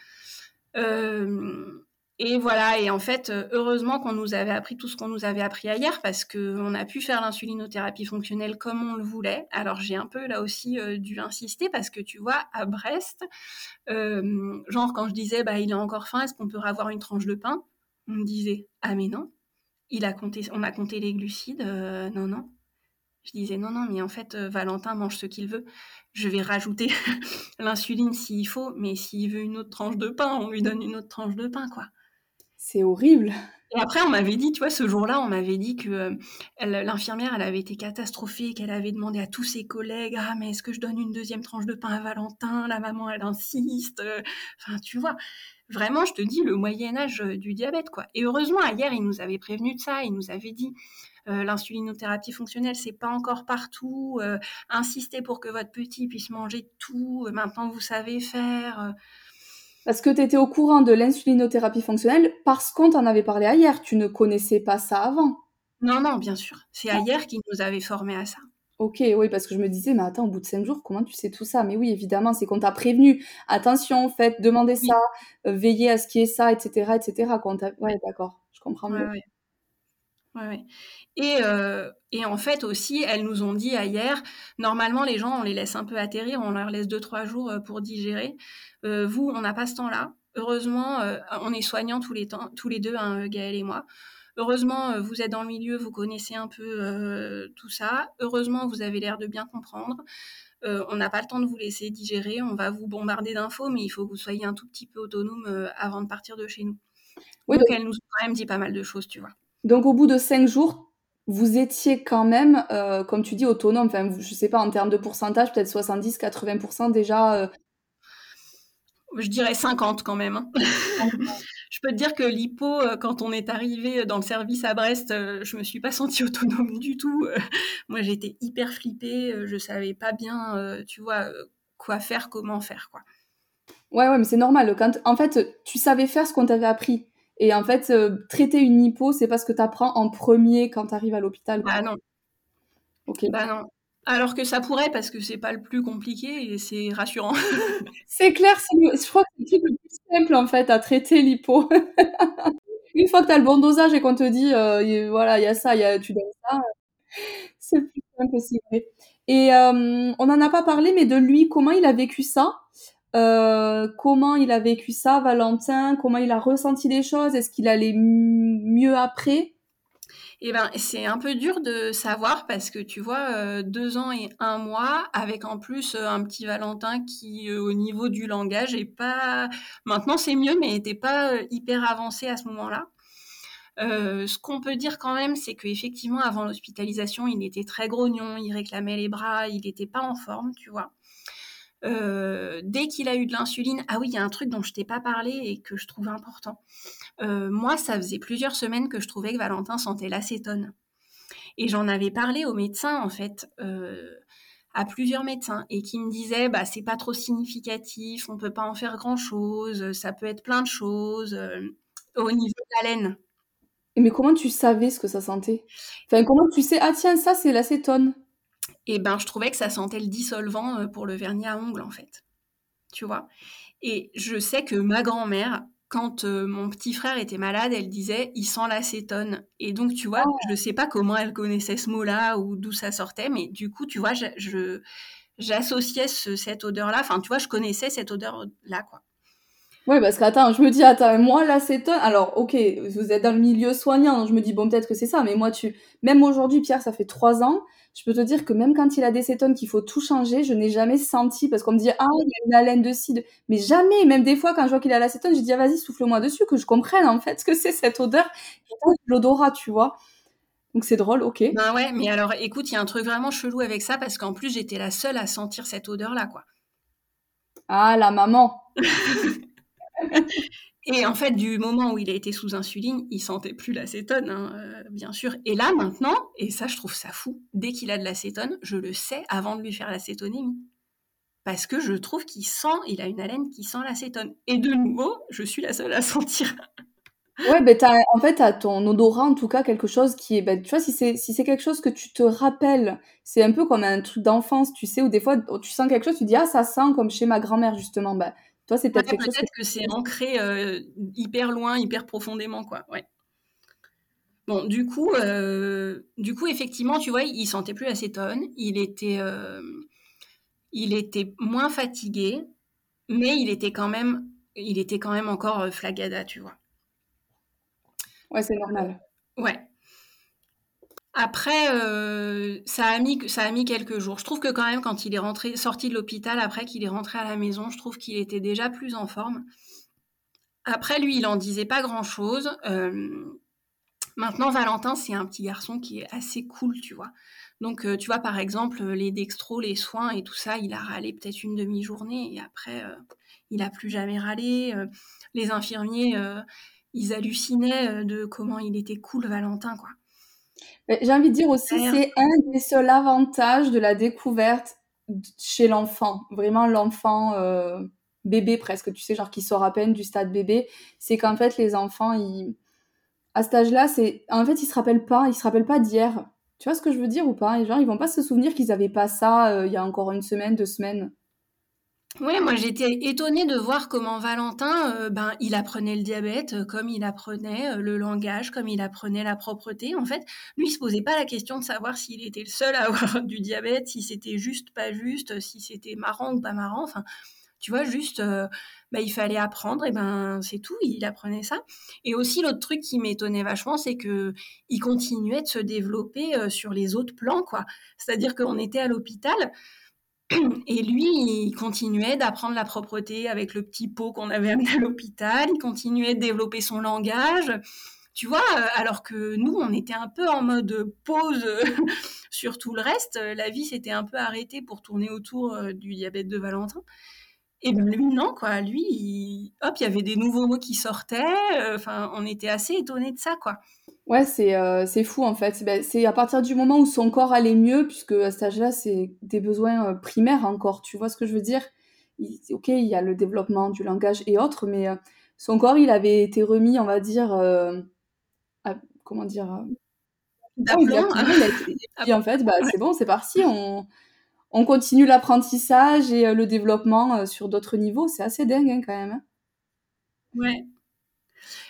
Et voilà, et en fait, euh, heureusement qu'on nous avait appris tout ce qu'on nous avait appris hier parce qu'on a pu faire l'insulinothérapie fonctionnelle comme on le voulait. Alors j'ai un peu là aussi euh, dû insister parce que tu vois, à Brest, euh, genre quand je disais bah il a encore faim, est-ce qu'on peut avoir une tranche de pain? On me disait ah mais non, il a compté, on a compté les glucides, non non. Je disais non non mais en fait Valentin mange ce qu'il veut. Je vais rajouter l'insuline s'il faut, mais s'il veut une autre tranche de pain, on lui donne une autre tranche de pain quoi. C'est horrible. Et après, on m'avait dit, tu vois, ce jour-là, on m'avait dit que euh, l'infirmière, elle avait été catastrophée, qu'elle avait demandé à tous ses collègues, ah, mais est-ce que je donne une deuxième tranche de pain à Valentin? La maman, elle insiste. Enfin, tu vois, vraiment, je te dis, le Moyen Âge euh, du diabète, quoi. Et heureusement, hier, il nous avait prévenu de ça, il nous avait dit, euh, l'insulinothérapie fonctionnelle, c'est pas encore partout. insistez pour que votre petit puisse manger tout. maintenant, vous savez faire. Parce que tu étais au courant de l'insulinothérapie fonctionnelle parce qu'on t'en avait parlé ailleurs. Tu ne connaissais pas ça avant. Non, non, bien sûr. C'est ailleurs qui nous avait formés à ça. Ok, oui, parce que je me disais, mais attends, au bout de cinq jours, comment tu sais tout ça? Mais oui, évidemment, c'est qu'on t'a prévenu. Attention, faites, demandez ça, euh, veillez à ce qu'il y ait ça, etc., etc. Ouais, d'accord, je comprends mieux. Et, euh, et, en fait aussi, elles nous ont dit hier, normalement les gens, on les laisse un peu atterrir, on leur laisse 2-3 jours euh, pour digérer. Euh, vous, on n'a pas ce temps-là. Heureusement, on est soignants tous les, temps, tous les deux, hein, Gaël et moi. Heureusement, vous êtes dans le milieu, vous connaissez un peu tout ça. Heureusement, vous avez l'air de bien comprendre. on n'a pas le temps de vous laisser digérer, on va vous bombarder d'infos, mais il faut que vous soyez un tout petit peu autonome avant de partir de chez nous. donc, elle nous a quand même dit pas mal de choses, tu vois. Donc au bout de cinq jours, vous étiez quand même, euh, comme tu dis, autonome. Enfin, je sais pas, en termes de pourcentage, peut-être 70-80% déjà. Euh. Je dirais 50 quand même. Hein. je peux te dire que l'hypo, euh, quand on est arrivé dans le service à Brest, je me suis pas sentie autonome du tout. Moi, j'étais hyper flippée. Je savais pas bien, tu vois, quoi faire, comment faire, quoi. Ouais, ouais, mais c'est normal. Quand, en fait, tu savais faire ce qu'on t'avait appris. Et en fait, euh, traiter une hypo, c'est pas ce que tu apprends en premier quand tu arrives à l'hôpital. Ah non. Ok. Bah non. Alors que ça pourrait, parce que c'est pas le plus compliqué et c'est rassurant. c'est clair, je crois que c'est le plus simple en fait à traiter l'hypo. Une fois que tu as le bon dosage et qu'on te dit, euh, voilà, il y a ça, y a, tu donnes ça, c'est plus simple, c'est vrai. Et euh, on n'en a pas parlé, mais de lui, comment il a vécu ça? Euh, Comment il a vécu ça, Valentin? Comment il a ressenti les choses? Est-ce qu'il allait mieux après? Eh ben, c'est un peu dur de savoir parce que tu vois, euh, deux ans et un mois, avec en plus euh, un petit Valentin qui, au niveau du langage, est pas. Maintenant, c'est mieux, mais n'était pas hyper avancé à ce moment-là. ce qu'on peut dire quand même, c'est qu'effectivement, avant l'hospitalisation, il était très grognon, il réclamait les bras, il n'était pas en forme, tu vois. Euh, dès qu'il a eu de l'insuline, ah oui, il y a un truc dont je t'ai pas parlé et que je trouve important. Euh, moi, ça faisait plusieurs semaines que je trouvais que Valentin sentait l'acétone. Et j'en avais parlé au médecin, en fait, euh, à plusieurs médecins, et qui me disaient, bah, c'est pas trop significatif, on peut pas en faire grand chose, ça peut être plein de choses au niveau de l'haleine. Mais comment tu savais ce que ça sentait? Enfin, comment tu sais, ah tiens, ça c'est l'acétone? Et ben je trouvais que ça sentait le dissolvant euh, pour le vernis à ongles en fait. Tu vois? Et je sais que ma grand-mère, quand euh, mon petit frère était malade, elle disait il sent l'acétone. Et donc tu vois, je ne sais pas comment elle connaissait ce mot-là ou d'où ça sortait, mais du coup, tu vois, je, j'associais cette odeur-là. Enfin, tu vois, je connaissais cette odeur-là, quoi. Oui, parce que attends, je me dis, attends, moi, l'acétone, alors, ok, vous êtes dans le milieu soignant, donc je me dis, bon, peut-être que c'est ça, mais moi, tu, même aujourd'hui, Pierre, ça fait trois ans, je peux te dire que même quand il a des cétones qu'il faut tout changer, je n'ai jamais senti, parce qu'on me dit, ah, il y a une haleine de cide. Mais jamais, même des fois, quand je vois qu'il a l'acétone, je dis, ah, vas-y, souffle-moi dessus, que je comprenne, en fait, ce que c'est cette odeur. L'odorat, tu vois. Donc c'est drôle, ok. Ben ouais, mais alors, écoute, il y a un truc vraiment chelou avec ça, parce qu'en plus, j'étais la seule à sentir cette odeur-là, quoi. Ah, la maman. Et en fait, du moment où il a été sous insuline, il sentait plus l'acétone, hein, euh, bien sûr. Et là, maintenant, et ça, je trouve ça fou, dès qu'il a de l'acétone, je le sais avant de lui faire l'acétonémie. Parce que je trouve qu'il sent, il a une haleine qui sent l'acétone. Et de nouveau, je suis la seule à sentir. Ouais, ben en fait, à ton odorat, en tout cas, quelque chose qui est, ben, tu vois, si c'est si c'est quelque chose que tu te rappelles, c'est un peu comme un truc d'enfance, tu sais, où des fois, tu sens quelque chose, tu dis, ah, ça sent comme chez ma grand-mère, justement. Ben, toi, c'est peut-être que, c'est ancré euh, hyper loin, hyper profondément, quoi. Ouais. Bon, du coup, euh, du coup, effectivement, tu vois, il sentait plus l'acétone, il était, euh, il était moins fatigué, mais il était quand même, il était quand même encore flagada, tu vois. Ouais, c'est normal. Ouais. Après, euh, ça, a mis, quelques jours. Je trouve que quand même, quand il est rentré, sorti de l'hôpital, après qu'il est rentré à la maison, je trouve qu'il était déjà plus en forme. Après, lui, il en disait pas grand-chose. Euh, maintenant, Valentin, c'est un petit garçon qui est assez cool, tu vois. Donc, euh, tu vois, par exemple, les dextros, les soins et tout ça, il a râlé peut-être une demi-journée et après, il a plus jamais râlé. les infirmiers, ils hallucinaient de comment il était cool, Valentin, quoi. J'ai envie de dire aussi, c'est un des seuls avantages de la découverte chez l'enfant. Vraiment, l'enfant euh, bébé presque, tu sais, genre qui sort à peine du stade bébé. C'est qu'en fait, les enfants, ils... à cet âge-là, c'est en fait, ils se rappellent pas, ils se rappellent pas d'hier. Tu vois ce que je veux dire ou pas? Et genre, ils vont pas se souvenir qu'ils avaient pas ça euh, il y a encore une semaine, deux semaines. Oui, moi j'étais étonnée de voir comment Valentin, euh, ben, il apprenait le diabète, euh, comme il apprenait euh, le langage, comme il apprenait la propreté. En fait, lui, il se posait pas la question de savoir s'il était le seul à avoir du diabète, si c'était juste, pas juste, si c'était marrant ou pas marrant. Enfin, tu vois, juste, ben, il fallait apprendre, et ben c'est tout, il apprenait ça. Et aussi, l'autre truc qui m'étonnait vachement, c'est que il continuait de se développer sur les autres plans, quoi. C'est-à-dire qu'on était à l'hôpital. Et lui, il continuait d'apprendre la propreté avec le petit pot qu'on avait amené à l'hôpital. Il continuait de développer son langage. Tu vois, euh, alors que nous, on était un peu en mode pause sur tout le reste. La vie s'était un peu arrêtée pour tourner autour euh, du diabète de Valentin. Et ben lui, non, quoi. Lui, hop, il y avait des nouveaux mots qui sortaient. Euh, enfin, on était assez étonnés de ça, quoi. Ouais, c'est euh, c'est fou en fait. Ben, c'est à partir du moment où son corps allait mieux, puisque à cet âge-là, c'est des besoins euh, primaires encore. Tu vois ce que je veux dire? Ok, il y a le développement du langage et autres, mais son corps, il avait été remis, on va dire, comment dire, Et en fait, bah, c'est bon, c'est parti. On, on continue l'apprentissage et le développement sur d'autres niveaux. C'est assez dingue hein, quand même. Hein. Ouais.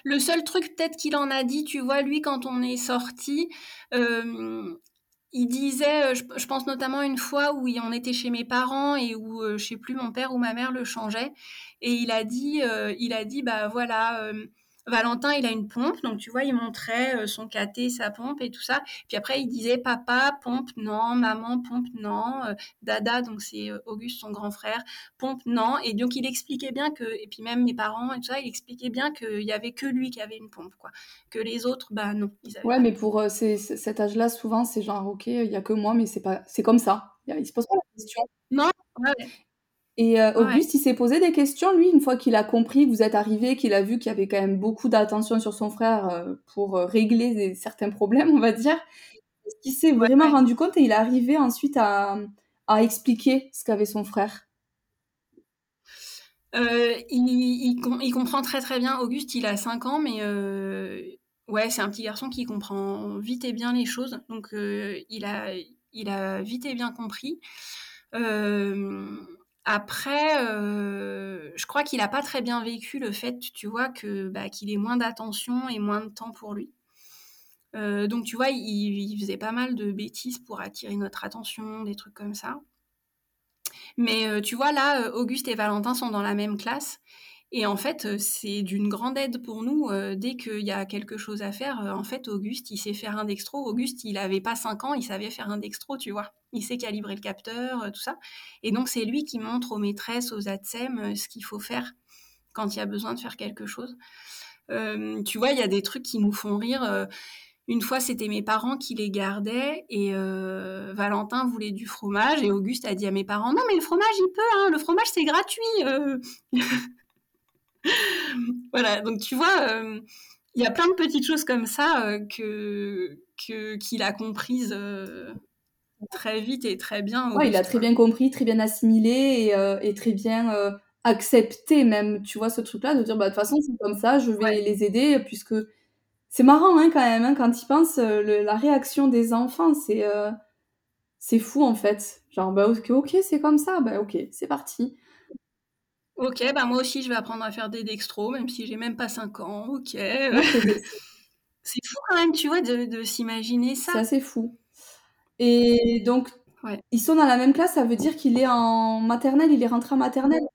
Le seul truc peut-être qu'il en a dit, tu vois, lui, quand on est sorti, il disait, je, pense notamment une fois où on était chez mes parents et où, je sais plus, mon père ou ma mère le changeait. Et il a dit, il a dit, bah voilà, Valentin, il a une pompe, donc tu vois, il montrait euh, son caté, sa pompe et tout ça. Puis après, il disait papa, pompe, non, maman, pompe, non, euh, dada, donc c'est euh, Auguste, son grand frère, pompe, non. Et donc, il expliquait bien que, et puis même mes parents et tout ça, il expliquait bien qu'il y avait que lui qui avait une pompe, quoi. Que les autres, bah non. ouais, mais pour cet âge-là, souvent, c'est genre, ok, il y a que moi, mais c'est pas, c'est comme ça. Il se pose pas la question. Non, ouais. Et euh, Auguste, il s'est posé des questions, lui, une fois qu'il a compris que vous êtes arrivé, qu'il a vu qu'il y avait quand même beaucoup d'attention sur son frère euh, pour euh, régler certains problèmes, on va dire. Qu'il s'est vraiment rendu compte et il est arrivé ensuite à, à expliquer ce qu'avait son frère? Il, il, comprend très très bien. Auguste, il a 5 ans, mais ouais, c'est un petit garçon qui comprend vite et bien les choses. Donc, il, a, il a vite et bien compris. Après, euh, je crois qu'il n'a pas très bien vécu le fait, tu vois, que bah, qu'il ait moins d'attention et moins de temps pour lui. Euh, donc, tu vois, il, faisait pas mal de bêtises pour attirer notre attention, des trucs comme ça. Mais euh, tu vois, là, Auguste et Valentin sont dans la même classe. Et en fait, c'est d'une grande aide pour nous. dès qu'il y a quelque chose à faire, en fait, Auguste, il sait faire un dextro. Auguste, il n'avait pas 5 ans, il savait faire un dextro, tu vois. Il sait calibrer le capteur, tout ça. Et donc, c'est lui qui montre aux maîtresses, aux ATSEM, ce qu'il faut faire quand il y a besoin de faire quelque chose. tu vois, il y a des trucs qui nous font rire. Une fois, c'était mes parents qui les gardaient et Valentin voulait du fromage et Auguste a dit à mes parents non mais le fromage il peut, hein, le fromage c'est gratuit. voilà, donc tu vois, euh, il y a plein de petites choses comme ça euh, que qu'il a comprises euh, très vite et très bien. Ouais, il a très bien compris, très bien assimilé et, très bien accepté même, tu vois, ce truc-là, de dire, bah, de toute façon, c'est comme ça, je vais les aider, puisque c'est marrant hein, quand même, hein, quand il pense, la réaction des enfants, c'est c'est fou en fait. Genre, bah ok, ok c'est comme ça, bah ok, c'est parti. Ok, bah moi aussi je vais apprendre à faire des dextros, même si j'ai même pas 5 ans. Ok. c'est fou quand même, tu vois, de, s'imaginer ça. C'est assez fou. Et donc, ils sont dans la même classe, ça veut dire qu'il est en maternelle, il est rentré en maternelle?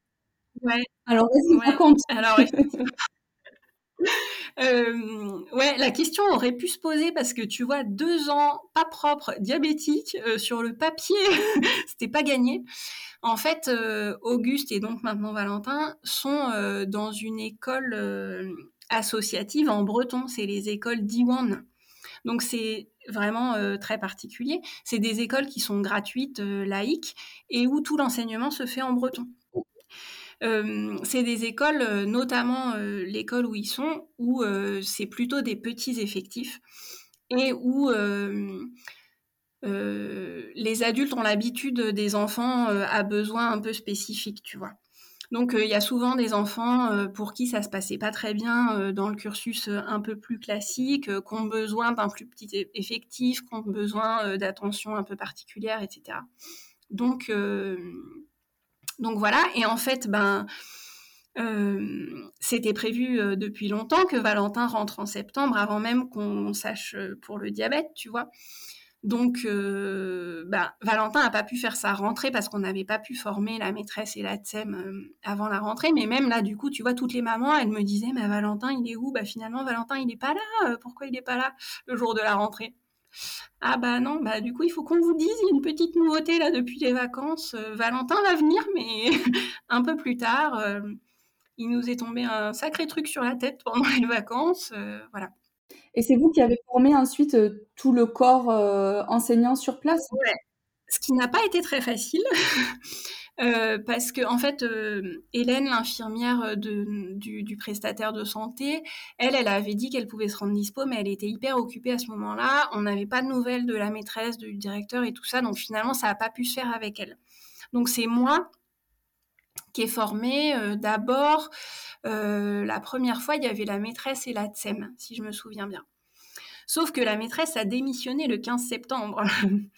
Ouais. Alors, vas-y, ouais. raconte. Alors, euh, la question aurait pu se poser parce que tu vois, deux ans pas propre, diabétique, euh, sur le papier, c'était pas gagné. En fait, euh, Auguste et donc maintenant Valentin sont dans une école associative en breton. C'est les écoles d'Iwan. Donc c'est vraiment très particulier. C'est des écoles qui sont gratuites, laïques, et où tout l'enseignement se fait en breton. C'est des écoles, notamment l'école où ils sont, où c'est plutôt des petits effectifs et où euh, les adultes ont l'habitude des enfants euh, à besoins un peu spécifiques, tu vois. Donc euh, il y a souvent des enfants pour qui ça se passait pas très bien dans le cursus un peu plus classique, qui ont besoin d'un plus petit effectif, qui ont besoin d'attention un peu particulière, etc. Donc donc voilà. Et en fait, ben c'était prévu depuis longtemps que Valentin rentre en septembre, avant même qu'on sache pour le diabète, tu vois. Donc, euh, bah, Valentin n'a pas pu faire sa rentrée parce qu'on n'avait pas pu former la maîtresse et la TSEM euh, avant la rentrée. Mais même là, du coup, tu vois, toutes les mamans, elles me disaient, mais Valentin, il est où? Bah finalement, Valentin, il n'est pas là. Euh, pourquoi il n'est pas là le jour de la rentrée? Ah bah non, bah du coup, il faut qu'on vous dise, il y a une petite nouveauté là depuis les vacances. Valentin va venir, mais un peu plus tard. il nous est tombé un sacré truc sur la tête pendant les vacances. voilà. Et c'est vous qui avez formé ensuite euh, tout le corps euh, enseignant sur place? Ouais. Ce qui n'a pas été très facile. Euh, parce que en fait, Hélène, l'infirmière du, du, prestataire de santé, elle, elle avait dit qu'elle pouvait se rendre dispo, mais elle était hyper occupée à ce moment-là. On n'avait pas de nouvelles de la maîtresse, du directeur et tout ça, donc finalement, ça n'a pas pu se faire avec elle. Donc c'est moi qui ai formé d'abord la première fois, il y avait la maîtresse et la TSEM, si je me souviens bien. Sauf que la maîtresse a démissionné le 15 septembre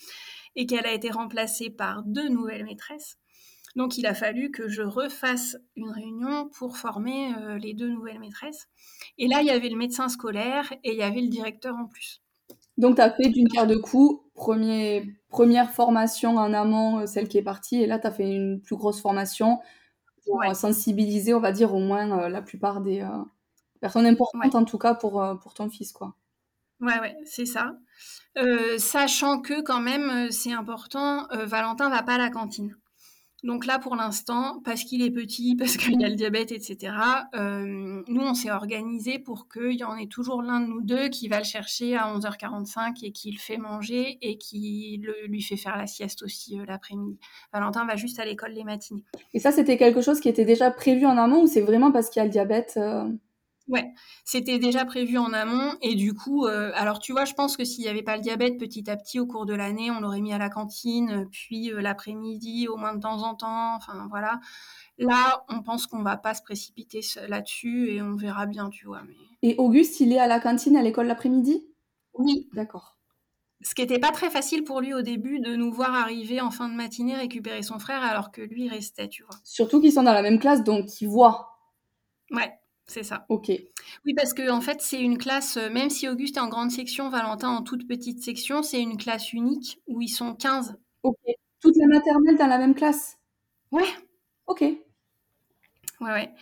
et qu'elle a été remplacée par deux nouvelles maîtresses. Donc il a fallu que je refasse une réunion pour former euh, les deux nouvelles maîtresses. Et là, il y avait le médecin scolaire et il y avait le directeur en plus. Donc tu as fait d'une pierre deux coups, premier, première formation en amont, euh, celle qui est partie, et là tu as fait une plus grosse formation pour Ouais. sensibiliser, on va dire, au moins euh, la plupart des euh, personnes importantes, Ouais. en tout cas pour, euh, pour ton fils. quoi. Ouais, ouais, c'est ça. Euh, sachant que quand même, euh, c'est important, euh, Valentin va pas à la cantine. Donc là, pour l'instant, parce qu'il est petit, parce qu'il a le diabète, etc., euh, nous, on s'est organisé pour qu'il y en ait toujours l'un de nous deux qui va le chercher à 11h45 et qui le fait manger et qui le- lui fait faire la sieste aussi euh, l'après-midi. Valentin va juste à l'école les matinées. Et ça, c'était quelque chose qui était déjà prévu en amont ou c'est vraiment parce qu'il a le diabète euh, Ouais, c'était déjà prévu en amont et du coup, euh, alors tu vois, je pense que s'il n'y avait pas le diabète, petit à petit au cours de l'année, on l'aurait mis à la cantine, euh, puis euh, l'après-midi, au moins de temps en temps, enfin voilà. Là, on pense qu'on va pas se précipiter là-dessus et on verra bien, tu vois. Mais Et Auguste, il est à la cantine à l'école l'après-midi? Oui, D'accord. ce qui n'était pas très facile pour lui au début de nous voir arriver en fin de matinée récupérer son frère alors que lui restait, tu vois. Surtout qu'ils sont dans la même classe, donc ils voient. Ouais, c'est ça. Ok. Oui, parce que en fait, c'est une classe, euh, même si Auguste est en grande section, Valentin en toute petite section, c'est une classe unique où ils sont 15. Ok. Toute la maternelle dans la même classe? Ouais, Ok. ouais, ouais.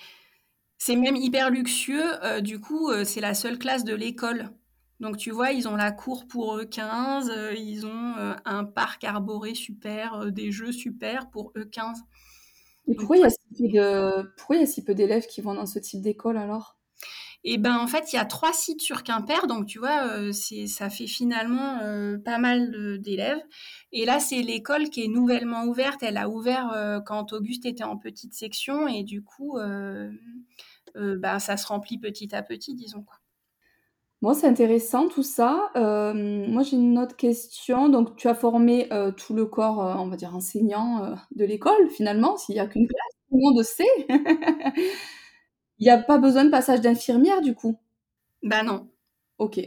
C'est même hyper luxueux. euh, du coup, euh, c'est la seule classe de l'école. Donc, tu vois, ils ont la cour pour eux 15, euh, ils ont un parc arboré super, des jeux super pour eux 15. Pourquoi il y a si peu d'élèves qui vont dans ce type d'école alors? Et ben en fait, il y a trois sites sur Quimper, donc tu vois, euh, c'est, ça fait finalement euh, pas mal d'élèves. Et là, c'est l'école qui est nouvellement ouverte. Elle a ouvert euh, quand Auguste était en petite section, et du coup, ben, ça se remplit petit à petit, disons. Quoi. Bon, c'est intéressant tout ça. Euh, moi, j'ai une autre question. Donc, tu as formé euh, tout le corps, euh, on va dire, enseignant de l'école, finalement, s'il n'y a qu'une classe, tout le monde sait. Il n'y a pas besoin de passage d'infirmière, du coup? Ben non, Ok.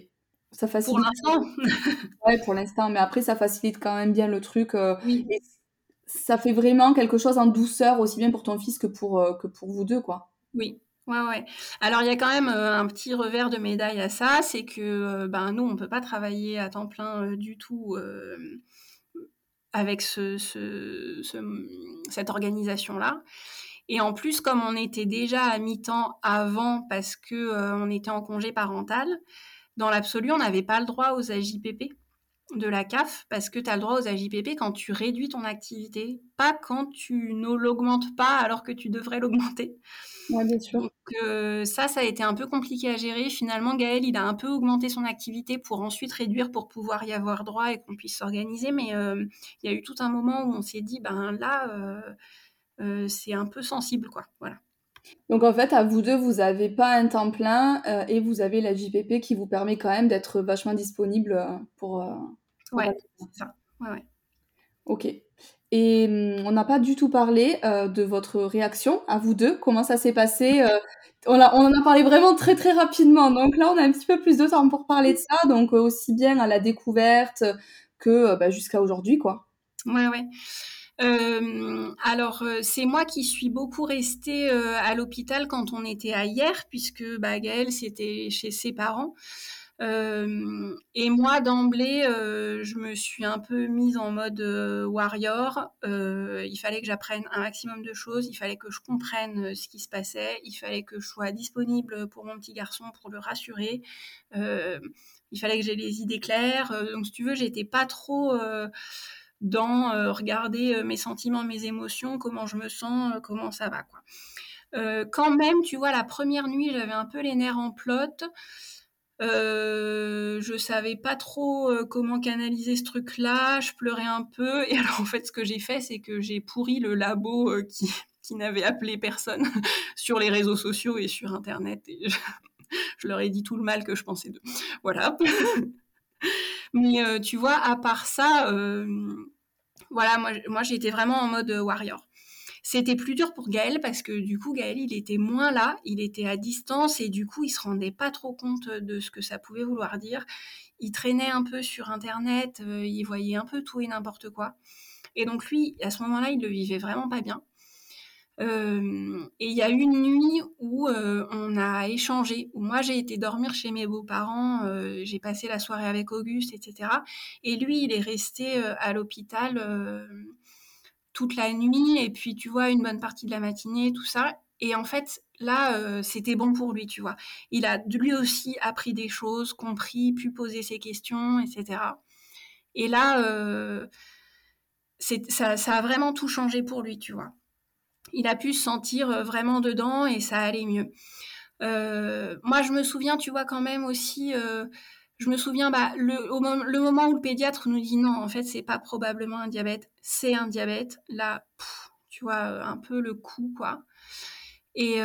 Ça pour facilite. l'instant, Ouais, pour l'instant, mais après, ça facilite quand même bien le truc. oui. et ça fait vraiment quelque chose en douceur, aussi bien pour ton fils que pour, que pour vous deux, quoi. Oui, ouais, ouais. Alors, il y a quand même euh, un petit revers de médaille à ça, c'est que euh, ben, nous, on peut pas travailler à temps plein euh, du tout avec ce, ce- ce- cette organisation-là. Et en plus, comme on était déjà à mi-temps avant parce que on était en congé parental, dans l'absolu, on n'avait pas le droit aux AJPP de la CAF parce que tu as le droit aux AJPP quand tu réduis ton activité, pas quand tu ne l'augmentes pas alors que tu devrais l'augmenter. Ouais, bien sûr. Donc euh, ça, ça a été un peu compliqué à gérer. Finalement, Gaël, il a un peu augmenté son activité pour ensuite réduire pour pouvoir y avoir droit et qu'on puisse s'organiser. Mais euh, il y a eu tout un moment où on s'est dit, ben là, euh, c'est un peu sensible, quoi. Voilà. Donc, en fait, à vous deux, vous n'avez pas un temps plein euh, et vous avez la JPP qui vous permet quand même d'être vachement disponible euh, pour, euh, pour Ouais, c'est ça. Ouais, ouais. Ok. Et hum, on n'a pas du tout parlé euh, de votre réaction à vous deux. Comment ça s'est passé on, a- on en a parlé vraiment très très rapidement. Donc là, on a un petit peu plus de temps pour parler de ça. Donc aussi bien à la découverte que bah, jusqu'à aujourd'hui, quoi. Ouais, ouais. Euh, alors, euh, c'est moi qui suis beaucoup restée euh, à l'hôpital quand on était à hier, puisque bah, c'était chez ses parents. Et moi, d'emblée, je me suis un peu mise en mode warrior. Il fallait que j'apprenne un maximum de choses, il fallait que je comprenne ce qui se passait, il fallait que je sois disponible pour mon petit garçon pour le rassurer. Il fallait que j'ai les idées claires. Donc, si tu veux, j'étais pas trop dans euh, regarder euh, mes sentiments, mes émotions, comment je me sens, euh, comment ça va, quoi. Quand même, tu vois, la première nuit, j'avais un peu les nerfs en plot. Euh, je savais pas trop comment canaliser ce truc-là. Je pleurais un peu. Et alors, en fait, ce que j'ai fait, c'est que j'ai pourri le labo qui, qui n'avait appelé personne sur les réseaux sociaux et sur Internet. Et je, je leur ai dit tout le mal que je pensais d'eux. Voilà. Mais tu vois, à part ça, voilà, moi, j'étais vraiment en mode warrior. C'était plus dur pour Gaël parce que du coup, Gaël, il était moins là, il était à distance et du coup, il se rendait pas trop compte de ce que ça pouvait vouloir dire. il traînait un peu sur Internet, il voyait un peu tout et n'importe quoi. Et donc lui, à ce moment-là, il le vivait vraiment pas bien. Et il y a une nuit où on a échangé, où moi j'ai été dormir chez mes beaux-parents, j'ai passé la soirée avec Auguste, etc. Et lui, il est resté à l'hôpital toute la nuit, et puis tu vois, une bonne partie de la matinée, tout ça. Et en fait, là, c'était bon pour lui, tu vois. Il a lui aussi appris des choses, compris, pu poser ses questions, etc. Et là, ça a vraiment tout changé pour lui, tu vois il a pu se sentir euh, vraiment dedans et ça allait mieux. Euh, moi, je me souviens, tu vois, quand même aussi, euh, je me souviens, bah, le, moment où le pédiatre nous dit non, en fait, c'est pas probablement un diabète, c'est un diabète. Là, tu vois, un peu le coup, quoi. Et